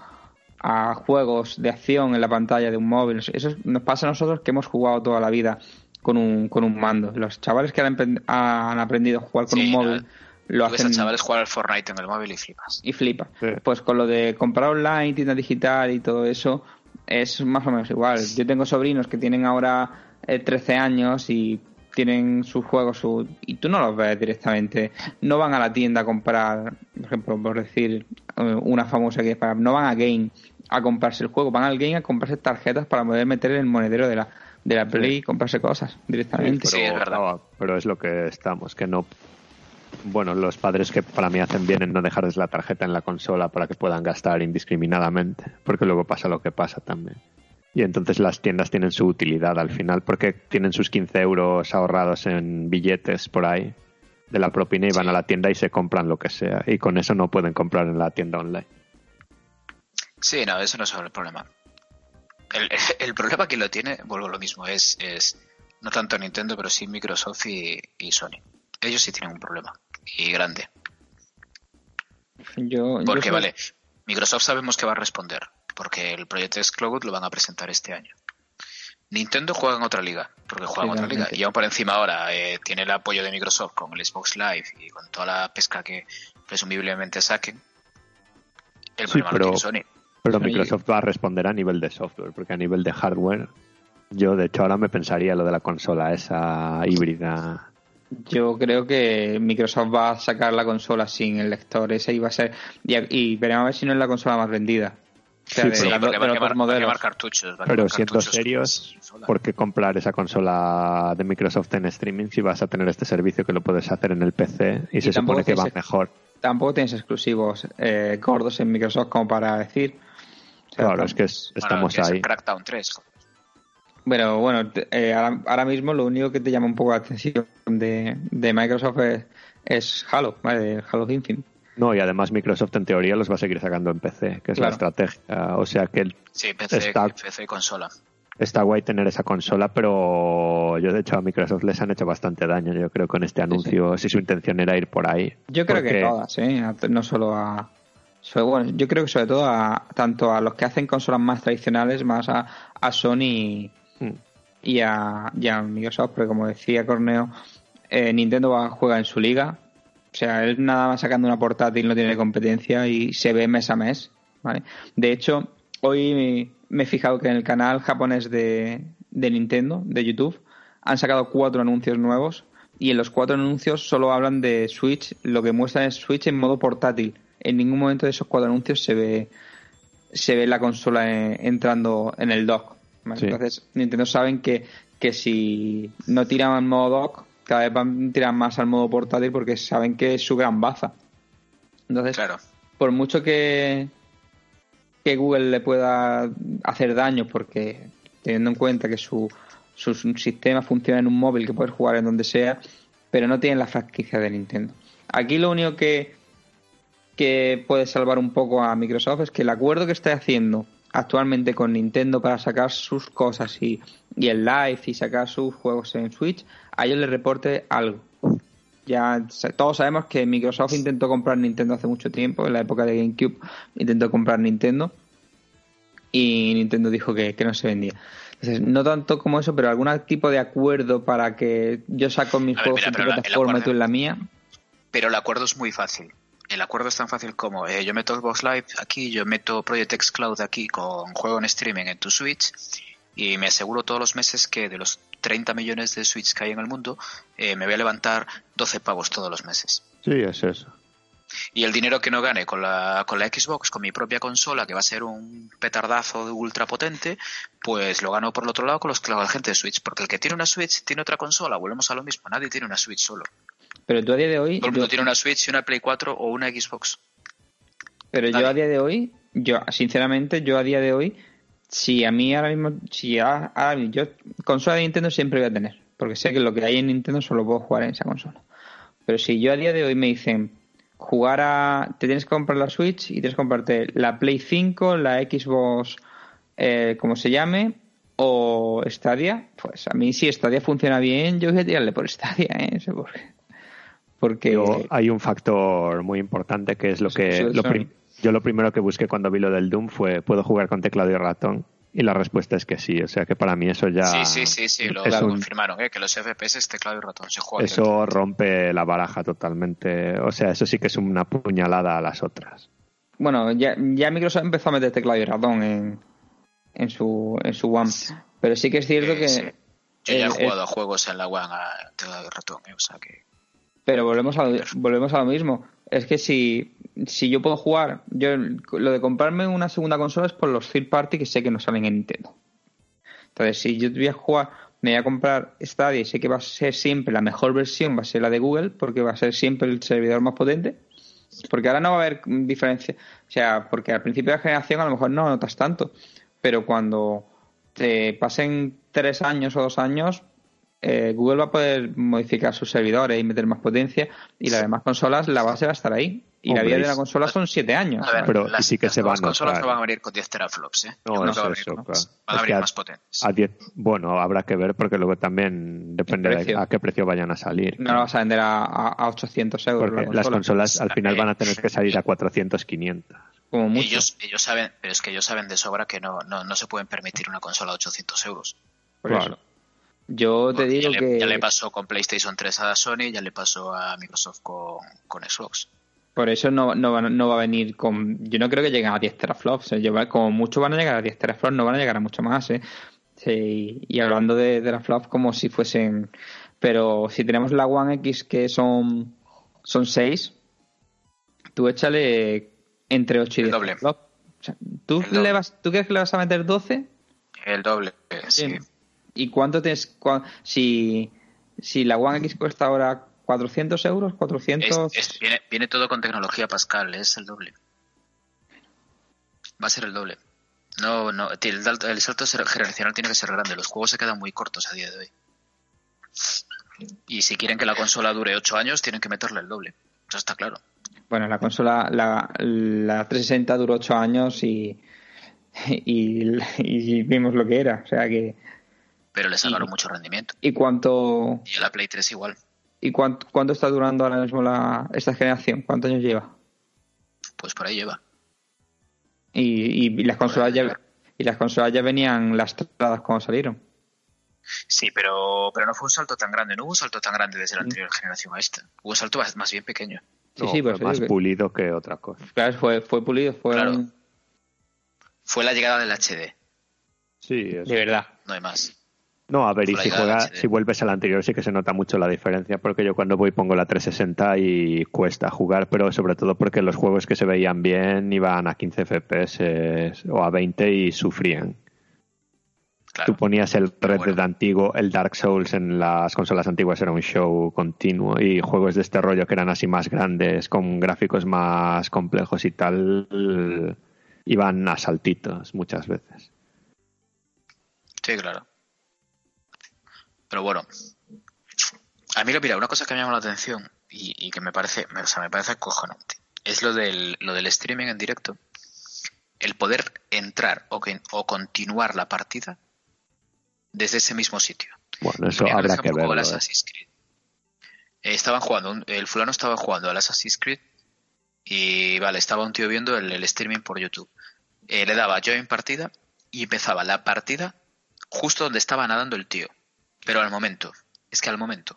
a juegos de acción en la pantalla de un móvil. Eso nos pasa a nosotros que hemos jugado toda la vida con un, con un mando. Los chavales que han, han aprendido a jugar con Sí, un no, móvil lo Tú ves a hacen chavales jugar al Fortnite en el móvil y flipas. y flipa. Sí. Pues con lo de comprar online, tienda digital y todo eso, es más o menos igual. Yo tengo sobrinos que tienen ahora eh, 13 años y tienen sus juegos su- y tú no los ves directamente. No van a la tienda a comprar, por ejemplo, por decir eh, una famosa que es para, no van a Game a comprarse el juego, van al Game a comprarse tarjetas para poder meter en el monedero de la de la Play y comprarse cosas directamente. Sí, es verdad. pero es lo que estamos, que no. Bueno, los padres que para mí hacen bien en no dejarles la tarjeta en la consola para que puedan gastar indiscriminadamente, porque luego pasa lo que pasa también. Y entonces las tiendas tienen su utilidad al final, porque tienen sus 15 euros ahorrados en billetes por ahí de la propina y van Sí. a la tienda y se compran lo que sea. Y con eso no pueden comprar en la tienda online. Sí, no, eso no es el problema. El, el problema que lo tiene, vuelvo a lo mismo, es, es no tanto Nintendo, pero sí Microsoft y, y Sony. Ellos sí tienen un problema. Y grande. Yo, yo Porque, vale, Microsoft sabemos que va a responder. Porque el proyecto Cloud lo van a presentar este año. Nintendo juega en otra liga, porque juega en otra liga. Y aún por encima ahora eh, tiene el apoyo de Microsoft con el Xbox Live y con toda la pesca que presumiblemente saquen. El Sí, problema pero- lo tiene Sony. Pero. Microsoft va a responder a nivel de software, porque a nivel de hardware, yo de hecho ahora me pensaría lo de la consola esa híbrida. Yo creo que Microsoft va a sacar la consola sin el lector. Ese iba a ser. Y, y veremos a ver si no es la consola más vendida. O sea, Sí, de, la- porque de va va a cartuchos. Pero siendo cartuchos serios. ¿por qué comprar esa consola de Microsoft en streaming si vas a tener este servicio que lo puedes hacer en el PC y, se supone que va mejor? Tampoco tienes exclusivos eh, gordos en Microsoft como para decir. Claro, es que es- Bueno, estamos que es ahí. Crackdown 3. joder. Bueno, eh, ahora, ahora mismo lo único que te llama un poco la atención de, de Microsoft es, es Halo, ¿vale? Halo Infinite. No, y además Microsoft en teoría los va a seguir sacando en PC, que es Claro. la estrategia. O sea que el- Sí, PC, Está- PC y consola. está guay tener esa consola, pero yo de hecho a Microsoft les han hecho bastante daño, yo creo, con este anuncio, si su intención era ir por ahí. Yo creo que todas, ¿eh? No solo a. bueno, yo creo que sobre todo a tanto a los que hacen consolas más tradicionales, más a, a Sony Mm. y a, y a Microsoft, porque como decía Corneo, eh, Nintendo va, juega en su liga. O sea, él nada más sacando una portátil no tiene competencia y se ve mes a mes. ¿vale? De hecho, hoy me he fijado que en el canal japonés de, de Nintendo, de YouTube, han sacado cuatro anuncios nuevos y en los cuatro anuncios solo hablan de Switch. Lo que muestran es Switch en modo portátil. En ningún momento de esos cuatro anuncios se ve se ve la consola eh, entrando en el dock. ¿vale? Sí. Entonces, Nintendo saben que, que si no tiran al modo dock, cada vez van a tirar más al modo portátil porque saben que es su gran baza. Entonces, Claro. por mucho que, que Google le pueda hacer daño porque teniendo en cuenta que su, su sistema funciona en un móvil que puedes jugar en donde sea, pero no tienen la franquicia de Nintendo. Aquí lo único que, que puede salvar un poco a Microsoft es que el acuerdo que está haciendo actualmente con Nintendo para sacar sus cosas y, y el live y sacar sus juegos en Switch, a ellos les reporte algo. Ya todos sabemos que Microsoft intentó comprar Nintendo hace mucho tiempo, en la época de GameCube intentó comprar Nintendo y Nintendo dijo que, no se vendía. Entonces, no tanto como eso, pero algún tipo de acuerdo para que yo saco mis juegos en tu plataforma y tú en la mía. Pero el acuerdo es muy fácil. El acuerdo es tan fácil como eh, yo meto Xbox Live aquí, yo meto Project X Cloud aquí con juego en streaming en tu Switch y me aseguro todos los meses que de los 30 millones de Switch que hay en el mundo, eh, me voy a levantar 12 pavos todos los meses. Sí, es eso. Y el dinero que no gane con la, con la Xbox, con mi propia consola, que va a ser un petardazo ultra potente, pues lo gano por el otro lado con los con la gente de Switch. Porque el que tiene una Switch tiene otra consola, volvemos a lo mismo, nadie tiene una Switch solo. Pero tú a día de hoy... Todo el mundo tiene una Switch y una Play 4 o una Xbox. Pero yo a día de hoy, yo sinceramente, yo a día de hoy si a mí ahora mismo, si ahora, yo consola de Nintendo siempre voy a tener, porque sé que lo que hay en Nintendo solo puedo jugar en esa consola. Pero si yo a día de hoy me dicen jugar a, te tienes que comprar la Switch y tienes que comprarte la Play 5, la Xbox, eh, como se llame, o Stadia, pues a mí si Stadia funciona bien, yo voy a tirarle por Stadia, ¿eh? Porque, hay un factor muy importante que es lo que lo, yo lo primero que busqué cuando vi lo del Doom fue, ¿puedo jugar con teclado y ratón? Y la respuesta es que sí, o sea que para mí eso ya... Sí, sí, sí, sí lo confirmaron, ¿eh? que los FPS es teclado y ratón, se juega. Eso rompe la baraja totalmente, o sea, eso sí que es una puñalada a las otras. Bueno, ya, ya Microsoft empezó a meter teclado y ratón en, en, su, en su One, pero sí que es cierto que... Yo ya he jugado a juegos en la One a teclado y ratón, ¿eh? o sea que... Pero volvemos a, volvemos a lo mismo es que si, si yo puedo jugar, yo lo de comprarme una segunda consola es por los third party que sé que no salen en Nintendo. Entonces, si yo voy a jugar, me voy a comprar Stadia y sé que va a ser siempre la mejor versión, va a ser la de Google, porque va a ser siempre el servidor más potente. Porque ahora no va a haber diferencia. O sea, porque al principio de la generación a lo mejor no notas tanto. Pero cuando te pasen tres años o dos años, eh, Google va a poder modificar sus servidores y meter más potencia y las demás consolas, la base va a estar ahí. Y la vida de la consola son 7 años. pero sí que se van Las consolas no van a venir con 10 teraflops, ¿eh? No, no, eso, eso, Van a venir más potentes. A 10, bueno, habrá que ver porque luego también depende de a qué precio vayan a salir. No lo vas a vender a, a 800 euros. Porque las consolas al final van a tener que salir a 400, 500. Como mucho. Ellos, ellos saben, pero es que ellos saben de sobra que no, no, no se pueden permitir una consola a 800 euros. claro. Yo te digo que. Ya le pasó con PlayStation 3 a Sony, ya le pasó a Microsoft con, con Xbox. Por eso no, no, va, no va a venir con. Yo no creo que lleguen a 10 teraflops. ¿eh? como mucho van a llegar a 10 teraflops, no van a llegar a mucho más. ¿eh? Sí, y hablando de teraflops como si fuesen. Pero si tenemos la One X que son, son 6, tú échale entre 8 y 10 doble. ¿tú, le vas, ¿Tú crees que le vas a meter 12? El doble, sí. ¿Y cuánto tienes? si, si la One X cuesta ahora 400 euros, 400... viene, todo con tecnología Pascal, es el doble. Va a ser el doble. No, no, el, salto generacional tiene que ser grande. Los juegos se quedan muy cortos a día de hoy. Y si quieren que la consola dure 8 años, tienen que meterle el doble. Eso está claro. Bueno, la consola, la, la 360 duró 8 años y, y, y, vimos lo que era. O sea que pero le sacaron mucho rendimiento. ¿Y cuánto? Y la Play 3 igual. ¿Y cuánto, cuánto está durando ahora mismo la, esta generación? ¿Cuántos años lleva? Pues por ahí lleva. Y, y, las consolas ya y las consolas ya venían lastradas cuando salieron. Sí, pero, pero no fue un salto tan grande, no hubo un salto tan grande desde la anterior generación a esta. Hubo un salto más bien pequeño. Sí, sí, pues más pulido que otra cosa. Claro, fue, fue pulido, fue Fue la llegada del HD. Sí, de verdad. No hay más. No, a ver, y si juegas, si vuelves al anterior sí que se nota mucho la diferencia, porque yo cuando voy pongo la 360 y cuesta jugar, pero sobre todo porque los juegos que se veían bien iban a 15 FPS o a 20 y sufrían. Tú ponías el Red Dead antiguo, el Dark Souls en las consolas antiguas era un show continuo y juegos de este rollo que eran así más grandes, con gráficos más complejos y tal, iban a saltitos muchas veces. Sí, claro. Pero bueno, a mí, mira, una cosa que me llama la atención y, que me parece, o sea, me parece acojonante es lo del, lo del streaming en directo. El poder entrar o, que, o continuar la partida desde ese mismo sitio. Bueno, eso habrá que verlo. Eh. Eh, estaban jugando, el fulano estaba jugando al Assassin's Creed y vale, estaba un tío viendo el, streaming por YouTube. Eh, le daba join partida y empezaba la partida justo donde estaba nadando el tío. Pero al momento, es que al momento.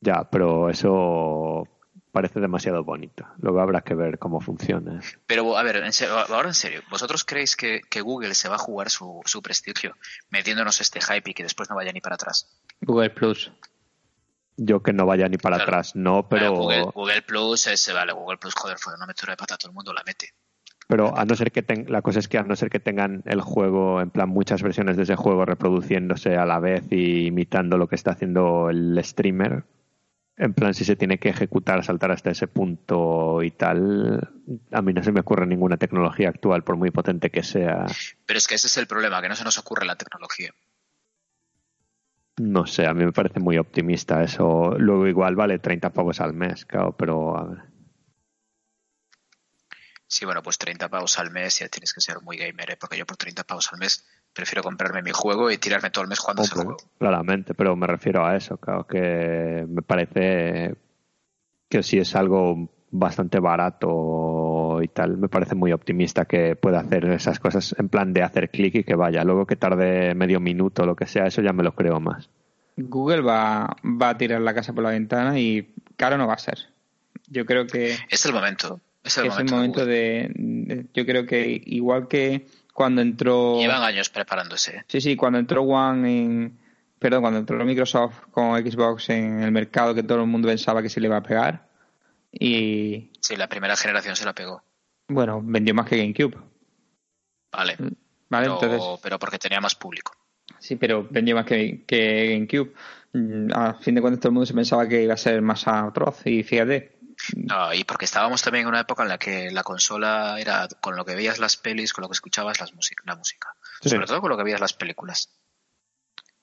Ya, pero eso parece demasiado bonito. Luego habrá que ver cómo funciona. Pero, a ver, ahora en serio, ¿vosotros creéis que, Google se va a jugar su, su, prestigio metiéndonos este hype y que después no vaya ni para atrás? Google Plus. Yo que no vaya ni para atrás, no, pero... Google, Plus, ese, vale, Google Plus, joder, fue una metura de pata, todo el mundo la mete. Pero a no ser que la cosa es que a no ser que tengan el juego, en plan muchas versiones de ese juego reproduciéndose a la vez y imitando lo que está haciendo el streamer, en plan, si se tiene que ejecutar, saltar hasta ese punto y tal, a mí no se me ocurre ninguna tecnología actual, por muy potente que sea. Pero es que ese es el problema, que no se nos ocurre la tecnología. No sé, a mí me parece muy optimista eso. Luego igual vale 30 pavos al mes, claro, pero a ver. Sí, bueno, pues 30 pavos al mes ya tienes que ser muy gamer, ¿eh? porque yo por 30 pavos al mes prefiero comprarme mi juego y tirarme todo el mes jugando ese juego. Claramente, pero me refiero a eso, claro, que me parece que si es algo bastante barato y tal, me parece muy optimista que pueda hacer esas cosas en plan de hacer clic y que vaya. Luego que tarde medio minuto o lo que sea, eso ya me lo creo más. Google va, va a tirar la casa por la ventana y caro no va a ser. Yo creo que... Es el momento. Es el momento, de, Yo creo que igual que cuando entró. Llevan años preparándose. Sí, sí, cuando entró One en. Perdón, cuando entró Microsoft con Xbox en el mercado que todo el mundo pensaba que se le iba a pegar. Y. Sí, la primera generación se la pegó. Bueno, vendió más que GameCube. Vale. Mm, vale, pero, entonces. Pero porque tenía más público. Sí, pero vendió más que, que GameCube. Mm, a fin de cuentas todo el mundo se pensaba que iba a ser más atroz y fíjate, no, y porque estábamos también en una época en la que la consola era con lo que veías las pelis, con lo que escuchabas las la música. Sobre todo con lo que veías las películas.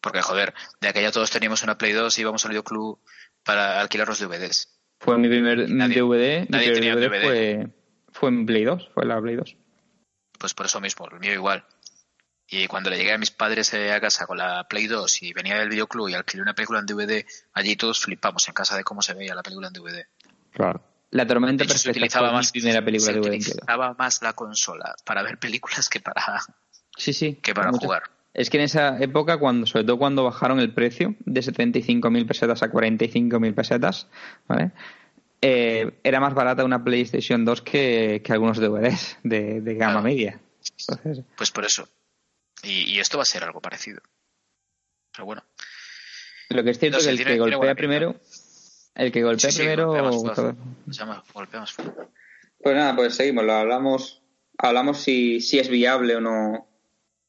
Porque, joder, de aquella todos teníamos una Play 2 y íbamos al videoclub para alquilar los DVDs. Fue mi primer DVD. Nadie tenía DVD, Fue, fue en Play 2, fue la Play 2. Pues por eso mismo, el mío igual. Y cuando le llegué a mis padres eh, a casa con la Play 2 y venía del videoclub y alquilé una película en DVD, allí todos flipamos en casa de cómo se veía la película en DVD. La tormenta se utilizaba más, primera película se utilizaba más la consola para ver películas que para sí, sí, que para jugar. Es que en esa época, cuando sobre todo cuando bajaron el precio de 75.000 pesetas a 45.000 pesetas, ¿vale? Eh, era más barata una PlayStation 2 que, algunos DVDs de, de gama media. Pues por eso. Y, esto va a ser algo parecido. Pero bueno. Lo que es cierto es que el que golpea primero el que golpea primero. Pues nada, pues seguimos. Lo hablamos, hablamos si, si es viable o no,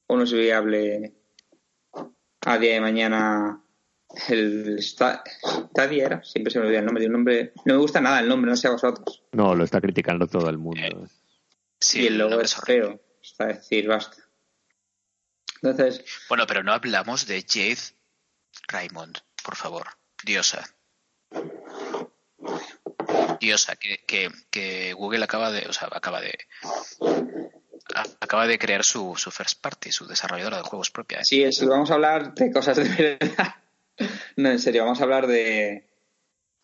o no es viable a día de mañana el Stadia era, siempre se me olvida el nombre de un nombre. No me gusta nada el nombre, no sé a vosotros. No, lo está criticando todo el mundo. Eh, sí, y el logo es feo, está decir, basta. Entonces. Bueno, pero no hablamos de Jade Raymond, por favor, diosa. Diosa, que, que, que, Google acaba de, o sea, acaba de acaba de crear su, su first party, su desarrolladora de juegos propia. ¿eh? Sí, vamos a hablar de cosas de verdad. No, en serio, vamos a hablar de,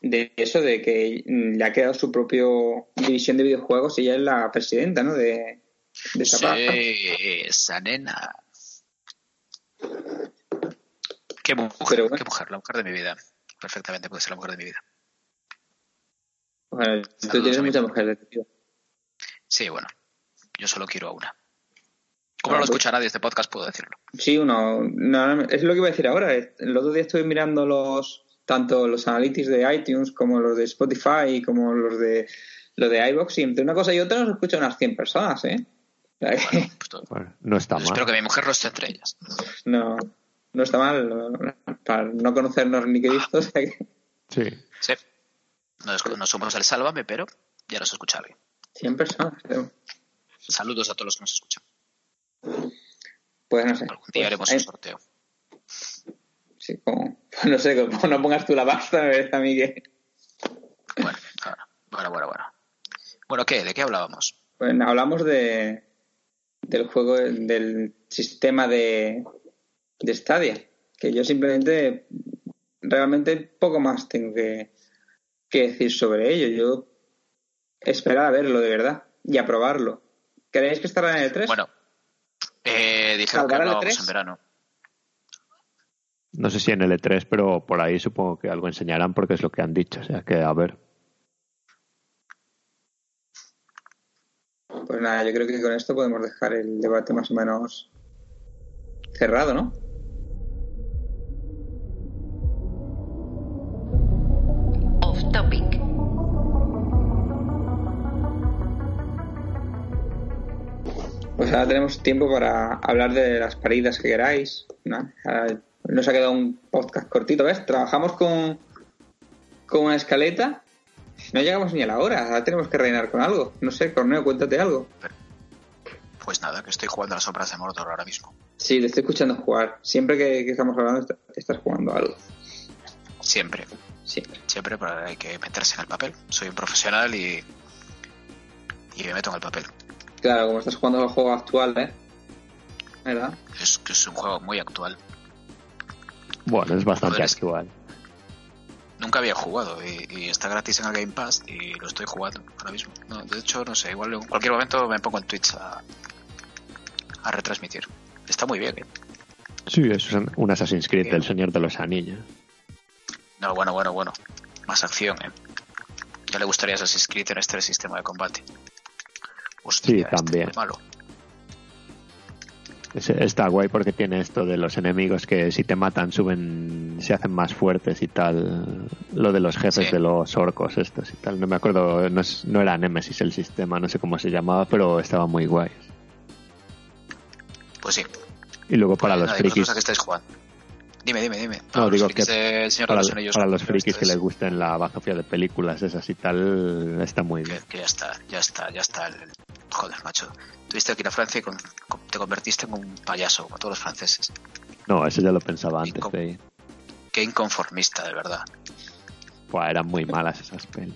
de eso, de que le ha quedado su propio división de videojuegos y ella es la presidenta, ¿no? De, de esa sí, esa nena. Qué mujer, qué mujer, la mujer de mi vida perfectamente puede ser la mujer de mi vida. Bueno, tú tienes muchas mujeres, tío. Sí, bueno, yo solo quiero a una. Como no lo pues escucha nadie este podcast, puedo decirlo. Sí, uno. es lo que iba a decir ahora. El otro día estuve mirando los tanto los analytics de iTunes como los de Spotify como los de lo de iBox y entre una cosa y otra nos escuchan unas 100 personas, ¿eh? Pues no está mal. Espero que mi mujer no esté entre ellas. No no está mal, para no conocernos ni que visto. Sí. Sí. No, somos el Sálvame, pero ya nos escucha alguien. 100 personas, Saludos a todos los que nos escuchan. Pues no sé. Algún día Pues, haremos un sorteo. Sí, como, no sé, como no pongas tú la pasta, me parece a mí que... Bueno, bueno, bueno, bueno. Bueno, ¿qué? ¿De qué hablábamos? Pues hablamos de del juego, del sistema de, de Stadia, que yo simplemente, realmente poco más tengo que, que decir sobre ello. Yo esperaba verlo de verdad y a probarlo. ¿Creéis que estará en el 3? Bueno, eh, dijeron que ¿Saldrá el hablábamos E3? en verano. No sé si en el E3, pero por ahí supongo que algo enseñarán porque es lo que han dicho. O sea que a ver. Pues nada, yo creo que con esto podemos dejar el debate más o menos cerrado, ¿no? Ahora tenemos tiempo para hablar de las paridas que queráis. Nos ha quedado un podcast cortito, ¿ves? Trabajamos con, con una escaleta. No llegamos ni a la hora. Ahora tenemos que reinar con algo. No sé, Corneo, cuéntate algo. Pues nada, que estoy jugando a las sombras de Mordor ahora mismo. Sí, te estoy escuchando jugar. Siempre que, que estamos hablando, est- estás jugando algo. Siempre, Siempre. siempre, pero hay que meterse en el papel. Soy un profesional y, y me meto en el papel. Claro, como estás jugando al juego actual, ¿eh? ¿Verdad? Es que es un juego muy actual. Bueno, es bastante Joder, actual. Nunca había jugado y, y está gratis en el Game Pass y lo estoy jugando ahora mismo. No, de hecho, no sé, igual en cualquier momento me pongo en Twitch a, a retransmitir. Está muy bien, ¿eh? Sí, es un un Assassin's Creed del Señor de los Anillos. No, bueno, bueno, bueno. Más acción, ¿eh? Ya le gustaría Assassin's Creed en este sistema de combate. Hostia, Sí, este es también. muy malo. Es- Está guay porque tiene esto de los enemigos que si te matan suben, se hacen más fuertes y tal. Lo de los jefes Sí. de los orcos estos y tal. No me acuerdo, no, es- no era Nemesis el sistema, no sé cómo se llamaba, pero estaba muy guay. Pues sí. Y luego para Pues los nada, ¿y vosotros frikis, a qué estáis jugando? Dime, dime, dime. No, Para los digo frikis que de Señor para, los para frikis que es- les gusten la bazofia de películas esas y tal, está muy bien. que ya está, ya está, ya está. el- Joder, macho. Tuviste que ir a Francia y con- con- te convertiste en un payaso, como todos los franceses. No, eso ya lo pensaba antes de ir. Qué inconformista, de verdad. Buah, eran muy malas esas pelis.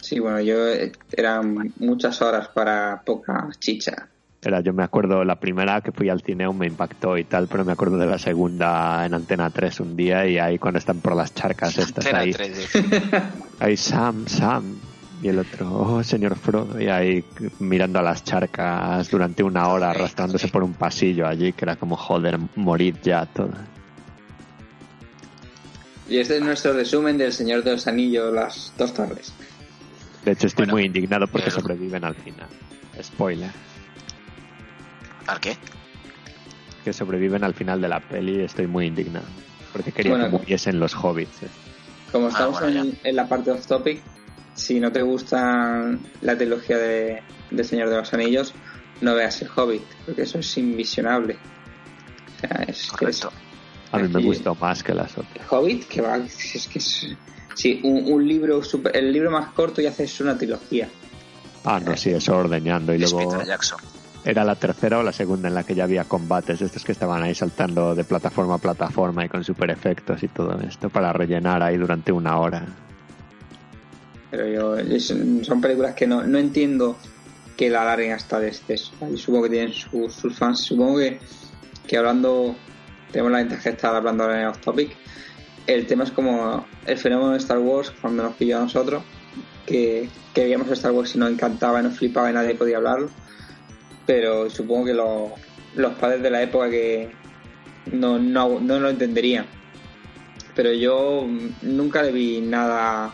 Sí, bueno, yo eh, eran muchas horas para poca chicha. Era, yo me acuerdo la primera que fui al cine aún me impactó y tal, pero me acuerdo de la segunda en Antena 3 un día y ahí cuando están por las charcas estas Antena ahí, 3, ahí Sam, Sam y el otro, oh señor Frodo y ahí mirando a las charcas durante una hora arrastrándose por un pasillo allí que era como joder, morir ya todo. Y este es nuestro resumen del Señor de los Anillos, las dos torres. De hecho estoy Bueno, muy indignado porque pero- sobreviven al final. Spoiler. ¿Al qué? Que sobreviven al final de la peli estoy muy indignado. Porque quería Bueno, que muriesen los hobbits. eh. Como Ah, estamos bueno, en, en la parte off topic, si no te gusta la trilogía de, del Señor de los Anillos, no veas el Hobbit, porque eso es invisionable. O sea, es que es- Correcto. A mí me gustó más que las otras. el Hobbit, que va, es que es. Sí, un, un libro, super- el libro más corto y haces una trilogía. Ah, no, sí, eso ordeñando. Y luego Peter Jackson. Era la tercera o la segunda en la que ya había combates, estos que estaban ahí saltando de plataforma a plataforma y con super efectos y todo esto para rellenar ahí durante una hora. Pero yo, son películas que no, no entiendo que la alarguen hasta de exceso. Supongo que tienen sus, fans. Supongo que, que hablando, tenemos la ventaja de estar hablando ahora en off topic. El tema es como el fenómeno de Star Wars cuando nos pilló a nosotros, que, que veíamos Star Wars y nos encantaba nos flipaba y nadie podía hablarlo. Pero supongo que los, los padres de la época que no, no, no lo entenderían. Pero yo nunca le vi nada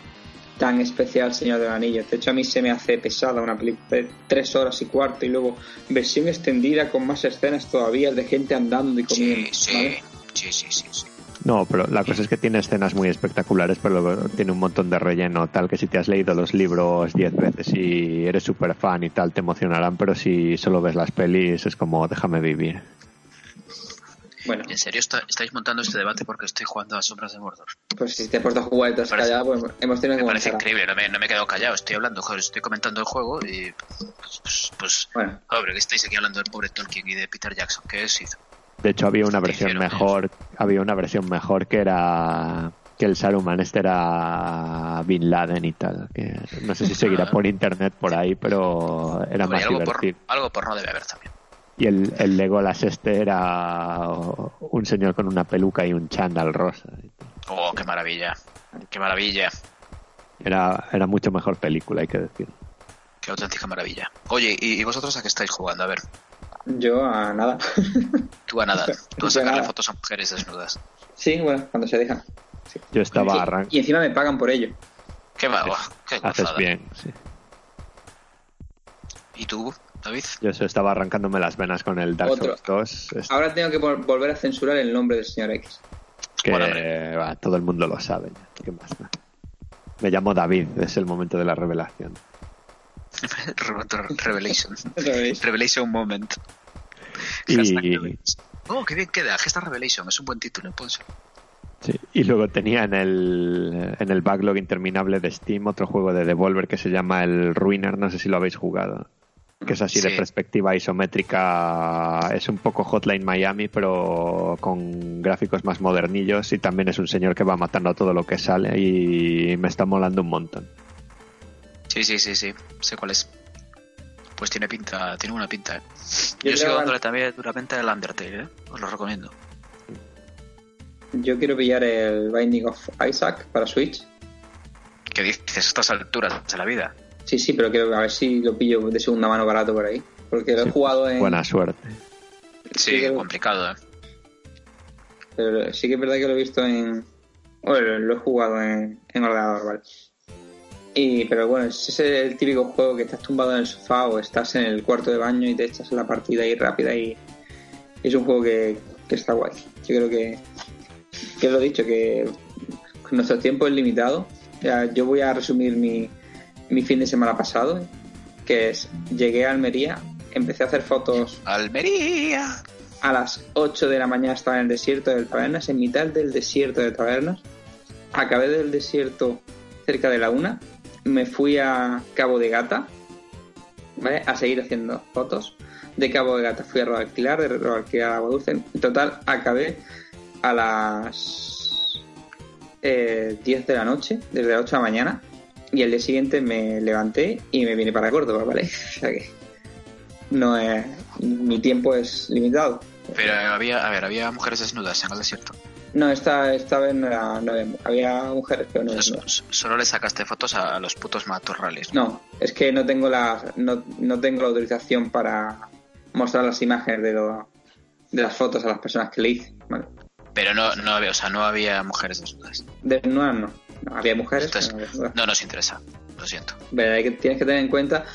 tan especial Señor del Anillo. De hecho, a mí se me hace pesada una película de tres horas y cuarto y luego versión extendida con más escenas todavía de gente andando y comiendo. Sí, sí, ¿vale? sí, sí, sí, sí. No, pero la cosa es que tiene escenas muy espectaculares, pero luego tiene un montón de relleno, tal que si te has leído los libros diez veces y eres súper fan y tal, te emocionarán, pero si solo ves las pelis es como déjame vivir. Bueno, ¿En serio está- estáis montando este debate porque estoy jugando a Sombras de Mordor? pues si te has puesto a jugar y te has parece- callado, pues hemos tenido que Me parece increíble, no me, no me he quedado callado, estoy hablando, joder, estoy comentando el juego y pues, pues, pues Bueno, joder, que estáis aquí hablando del pobre Tolkien y de Peter Jackson, ¿qué es hizo? De hecho, había una ¿Qué versión mejor, había una versión mejor que era que el Saruman este era Bin Laden y tal. Que no sé si seguirá por internet por ahí, pero era Hombre, más algo, por, divertido. algo por no debe haber también. Y el, el Legolas este era un señor con una peluca y un chándal rosa. Oh, qué maravilla, qué maravilla, Era, era mucho mejor película, hay que decir. qué auténtica maravilla. Oye, ¿y, y vosotros a qué estáis jugando? A ver, yo a nada. tú a nada, tú a sacarle fotos a mujeres desnudas. sí, bueno, cuando se dejan. Yo estaba y, arran- y encima me pagan por ello. Qué mago, qué Haces gozada. bien, sí. ¿Y tú, David? Yo eso estaba arrancándome las venas con el Dark Otro. Souls 2. es Ahora tengo que vol- volver a censurar el nombre del señor X. que Bueno, va, todo el mundo lo sabe. ya, ¿Qué más? Me llamo David, es el momento de la revelación. Revelation. Revelation Moment. Y. Oh, qué bien queda. Hashtag Revelation. Es un buen título, pónselo. sí, y luego tenía en el, en el backlog interminable de Steam otro juego de Devolver que se llama el Ruiner, no sé si lo habéis jugado. Que es así de perspectiva isométrica. Es un poco Hotline Miami, pero con gráficos más modernillos. Y también es un señor que va matando a todo lo que sale. Y me está molando un montón. Sí, sí, sí, sí. Sé cuál es. Pues tiene pinta, tiene una pinta, ¿eh? Yo Yo, sigo dándole también duramente al Undertale, ¿eh? Os lo recomiendo. Yo quiero pillar el Binding of Isaac para Switch. ¿Qué dices a estas alturas de la vida? Sí, sí, pero quiero a ver si lo pillo de segunda mano barato por ahí. Porque lo he jugado en. Buena suerte. Sí, Sí, complicado, ¿eh? Pero sí que es verdad que lo he visto en. Bueno, lo he jugado en, en ordenador, ¿vale? Y, pero bueno, ese es el típico juego que estás tumbado en el sofá o estás en el cuarto de baño y te echas la partida ahí rápida y es un juego que, que está guay. Yo creo que, que lo he dicho, que nuestro tiempo es limitado. Ya, yo voy a resumir mi, mi fin de semana pasado, que es, llegué a Almería, empecé a hacer fotos ¡Almería! a las 8 de la mañana estaba en el desierto de Tabernas, en mitad del desierto de Tabernas. Acabé del desierto cerca de la una. Me fui a Cabo de Gata, ¿vale? A seguir haciendo fotos. De Cabo de Gata fui a Rodalquilar, de Rodalquilar a Agua Dulce. En total acabé a las eh, 10 de la noche, desde las 8 de la mañana. Y el día siguiente me levanté y me vine para Córdoba, ¿vale? O sea no es, mi tiempo es limitado. Pero había, a ver, había mujeres desnudas en el desierto. No, esta, esta vez no, era, no había, había mujeres, pero no, Entonces, no. solo le sacaste fotos a los putos matorrales. No, es que no tengo la, no, no tengo la autorización para mostrar las imágenes de, lo, de las fotos a las personas que le hice. ¿vale? Pero no, no había, o sea, no había mujeres desnudas. Desnudas no. no. Había mujeres, Entonces, no no nos interesa. Lo siento. Pero hay que, tienes que tener en cuenta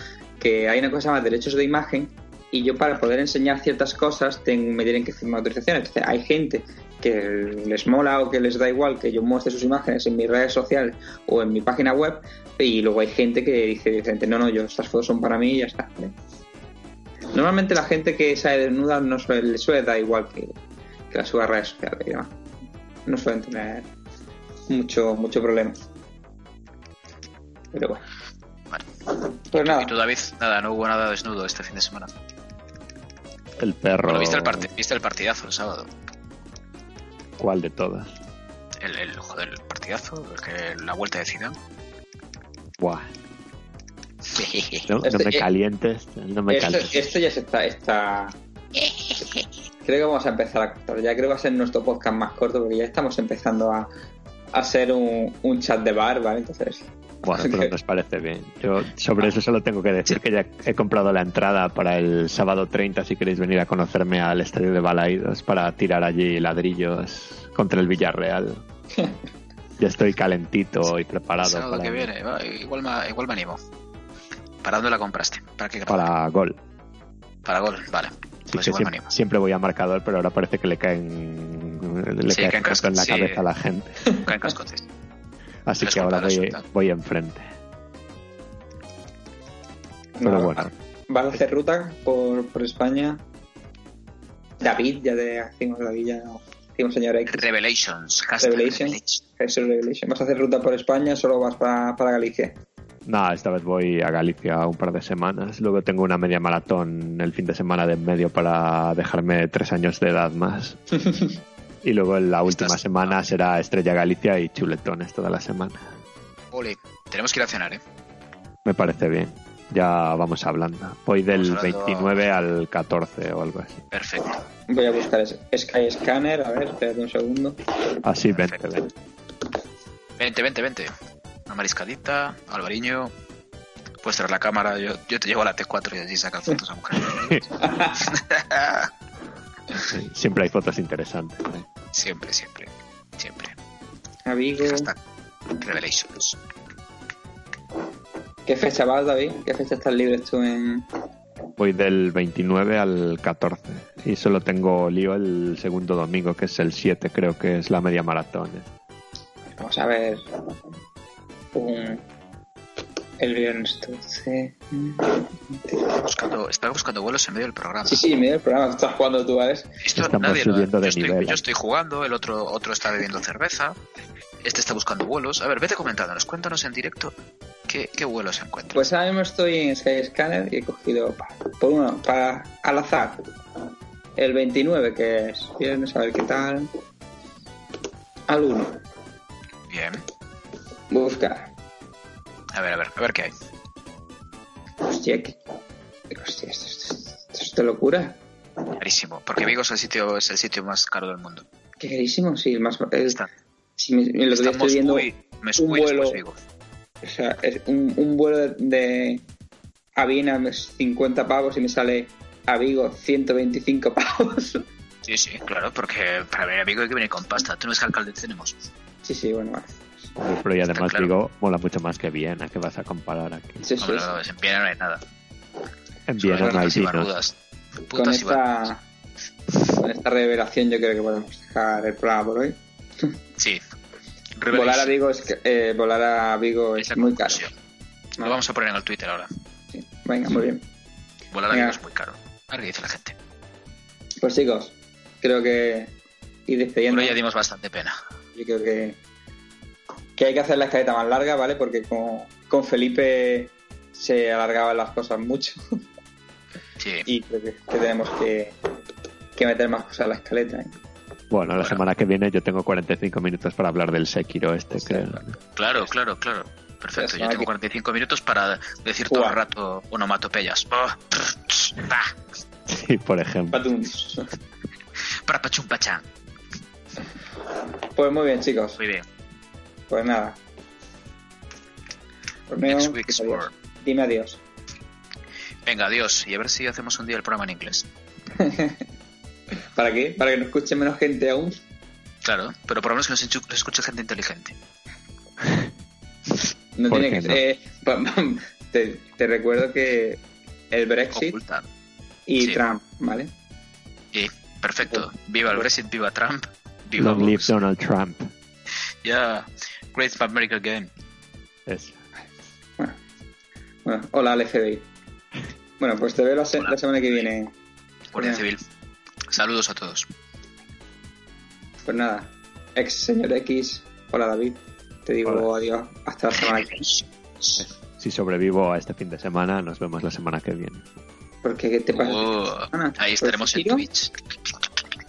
que hay una cosa más derechos de imagen y yo para poder enseñar ciertas cosas ten- me tienen que firmar autorización. Entonces hay gente que les mola o que les da igual que yo muestre sus imágenes en mis redes sociales o en mi página web y luego hay gente que dice no, no, yo estas fotos son para mí y ya está. ¿vale? Normalmente la gente que sale desnuda no suele, le suele dar igual que, que la suba a redes sociales y demás. No suelen tener mucho, mucho problema. Pero bueno. Vale. Pues nada. ¿Y tú, David? Nada, no hubo nada desnudo este fin de semana. El perro. Bueno, ¿viste el, ¿viste el partidazo el sábado? ¿Cuál de todas? El, el, joder, el partidazo, el que, la vuelta de Zidane. Buah. No, no Este- me eh, calientes. No me Esto, calientes. esto ya se está, está. Creo que vamos a empezar a cortar. Ya creo que va a ser nuestro podcast más corto porque ya estamos empezando a, a ser un, un chat de bar, ¿vale? Entonces. Bueno, pero nos parece bien. Yo sobre eso solo tengo que decir que ya he comprado la entrada para el sábado 30 si queréis venir a conocerme al estadio de Balaidos para tirar allí ladrillos contra el Villarreal. ya estoy calentito y preparado sábado para, que viene, va, igual, me, igual me animo. ¿Para dónde la compraste? ¿Para qué para gol. Para gol, vale. Pues siempre, voy a marcador, pero ahora parece que le caen le Sí, caen tanto en la cascos, sí. cabeza a la gente. Caen cascotes. Así que ahora voy, voy enfrente. Pero no, bueno, Vas a hacer ruta por, por España. David, ya te hacemos David, ya no. Hicimos señor X. Revelations. Revelations. Revelation. ¿Vas a hacer ruta por España o solo vas para, para Galicia? No, esta vez voy a Galicia un par de semanas. Luego tengo una media maratón el fin de semana de en medio para dejarme tres años de edad más. y luego la última Estás- semana será Estrella Galicia y chuletones toda la semana. Ole, tenemos que ir a cenar, ¿eh? Me parece bien. Ya vamos hablando. Voy del hablando- 29 al 14 o algo así. Perfecto. Voy a buscar Sky Scanner, a ver, espérate un segundo. Así, vente, Perfecto. vente. Vente, vente, vente. Una mariscadita, Alvariño. Puedes traer la cámara, yo, yo te llevo a la T4 y allí sacar fotos a mujer. Siempre hay fotos interesantes. ¿eh? Siempre, siempre, siempre. A Vigo. Hashtag Revelations. ¿Qué fecha vas, David? ¿Qué fecha estás libre tú en...? Voy del 29 al 14. Y solo tengo lío el segundo domingo, que es el 7, creo que es la media maratón. ¿eh? Vamos a ver... Un... El viernes 12... Buscando, estaba buscando vuelos en medio del programa. Sí, sí, medio del programa estás jugando tú, ¿sabes? Esto Estamos nadie lo- subiendo de yo, estoy, nivel. yo estoy jugando, el otro, otro está bebiendo cerveza, este está buscando vuelos. A ver, vete comentándonos, cuéntanos en directo qué, qué vuelos encuentras. Pues ahora mismo estoy en Sky Scanner y he cogido por uno, para al azar. El 29, que es viernes, a ver qué tal. Al 1. Bien. Buscar. A ver, a ver, a ver qué hay. Hostia, que... Hostia, esto, esto- esto es de locura. Carísimo, porque Vigo es el sitio, es el sitio más caro del mundo. Qué carísimo, sí, el más... El, Está- si me, estamos estoy viendo... un vuelo- Vigo. O sea, es un, un vuelo de, de a Viena es 50 pavos y me sale a Vigo 125 pavos. Sí, sí, claro, porque para venir a Vigo hay que venir con pasta. ¿Tú no ves que alcalde tenemos? Sí, sí, bueno, vale. Pero y además claro. digo, mola mucho más que Viena, que vas a comparar aquí. Sí, sí, no, en Viena no hay nada. En Viena no hay vinos. Con esta, con esta revelación yo creo que podemos dejar el programa por hoy. Sí. Volar a Revelation. Vigo es, que- eh, volar a Vigo Es muy caro. Lo vamos a poner en el Twitter ahora. Sí. Venga, muy bien. Volar a Venga. Vigo es muy caro. A ver qué dice la gente. Pues chicos, creo que ir despidiendo. Bueno, ya dimos bastante pena. Yo creo que, que hay que hacer la escaleta más larga, ¿vale? Porque con, con Felipe se alargaban las cosas mucho Sí. y creo que, que tenemos que, que meter más cosas en la escaleta. ¿eh? Bueno, la Bueno. semana que viene yo tengo 45 minutos para hablar del Sekiro este, Sí, creo. claro. Claro, claro. Perfecto. Yo tengo aquí. 45 minutos para decir todo el rato onomatopeyas. Oh, pa, Sí, por ejemplo. Para. Pues muy bien, chicos. Muy bien. Pues nada. Romeo, Next week's adiós. word. Dime adiós. Venga, adiós. Y a ver si hacemos un día el programa en inglés. ¿Para qué? ¿Para que nos escuche menos gente aún? Claro, pero por lo menos que nos escuche gente inteligente. No ¿Por tiene que no? ser. pa- te, te recuerdo que el Brexit Ocultar. y Sí. Trump, ¿vale? Y perfecto. Viva el Brexit, viva Trump. Viva Long live. Donald Trump. Yeah. Great America Game. Es. Bueno, bueno hola al FBI. Bueno, pues te veo la, se- Hola. la semana que viene. Guardia. Civil. Saludos a todos. Pues nada, ex señor X, hola David. Te digo Hola. adiós hasta la semana que viene. Si sobrevivo a este fin de semana, nos vemos la semana que viene. Porque ¿qué te pasa? Oh, Ah, ahí ¿por estaremos en? Twitch.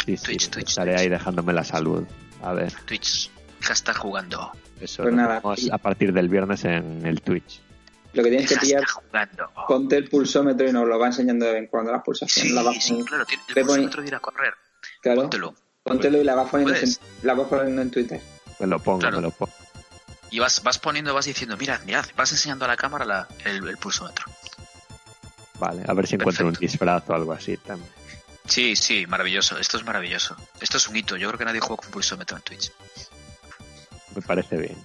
Sí, sí, Twitch, Twitch, estaré Twitch. ahí dejándome la salud. A ver, Twitch. Hashtag jugando. eso Pues nada. a partir del viernes en el Twitch. Lo que tienes que pillar, jugando. ponte el pulsómetro y nos lo va enseñando de vez en cuando las pulsaciones. Sí, la va sí, claro. tiene- El pulsómetro de ir a correr. Claro, Póntelo. póntelo y la vas poniendo, en, vas poniendo en Twitter. Me lo pongo, Claro. me lo pongo. Y vas, vas poniendo, vas diciendo, mirad, mirad, vas enseñando a la cámara la- el, el pulsómetro. Vale, a ver si encuentro un Perfecto. disfraz o algo así también. Sí, sí, maravilloso. Esto es maravilloso. Esto es un hito. Yo creo que nadie juega con pulsómetro en Twitch. Me parece bien.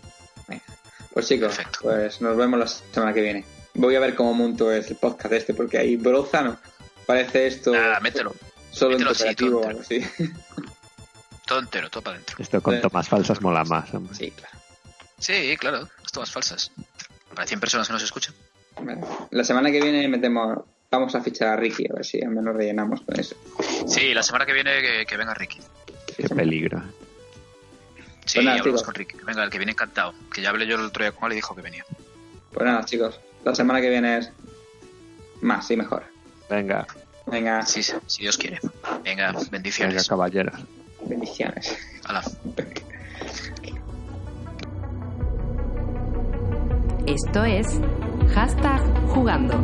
Pues chicos, Perfecto. pues nos vemos la semana que viene. Voy a ver cómo monto el podcast este, porque ahí broza, ¿no? Parece esto Ah, mételo. solo en mételo cooperativo o todo algo así. Todo entero, todo para adentro. Esto con Sí. tomas falsas mola más, hombre. Sí, claro. Sí, claro. Esto más falsas. Para 100 personas que nos escuchan. La semana que viene metemos Vamos a fichar a Ricky, a ver si al menos rellenamos con eso. Sí, la semana que viene que, que venga Ricky. Qué peligro. Sí, Pues nada, ya hablamos chicos. con Ricky. Venga, el que viene encantado. Que ya hablé yo el otro día con él y dijo que venía. Pues nada, chicos, la semana que viene es más y mejor. Venga, Venga, Sí, sí, si Dios quiere. Venga, venga, bendiciones. caballeros. bendiciones. Hala. Esto es hashtag jugando.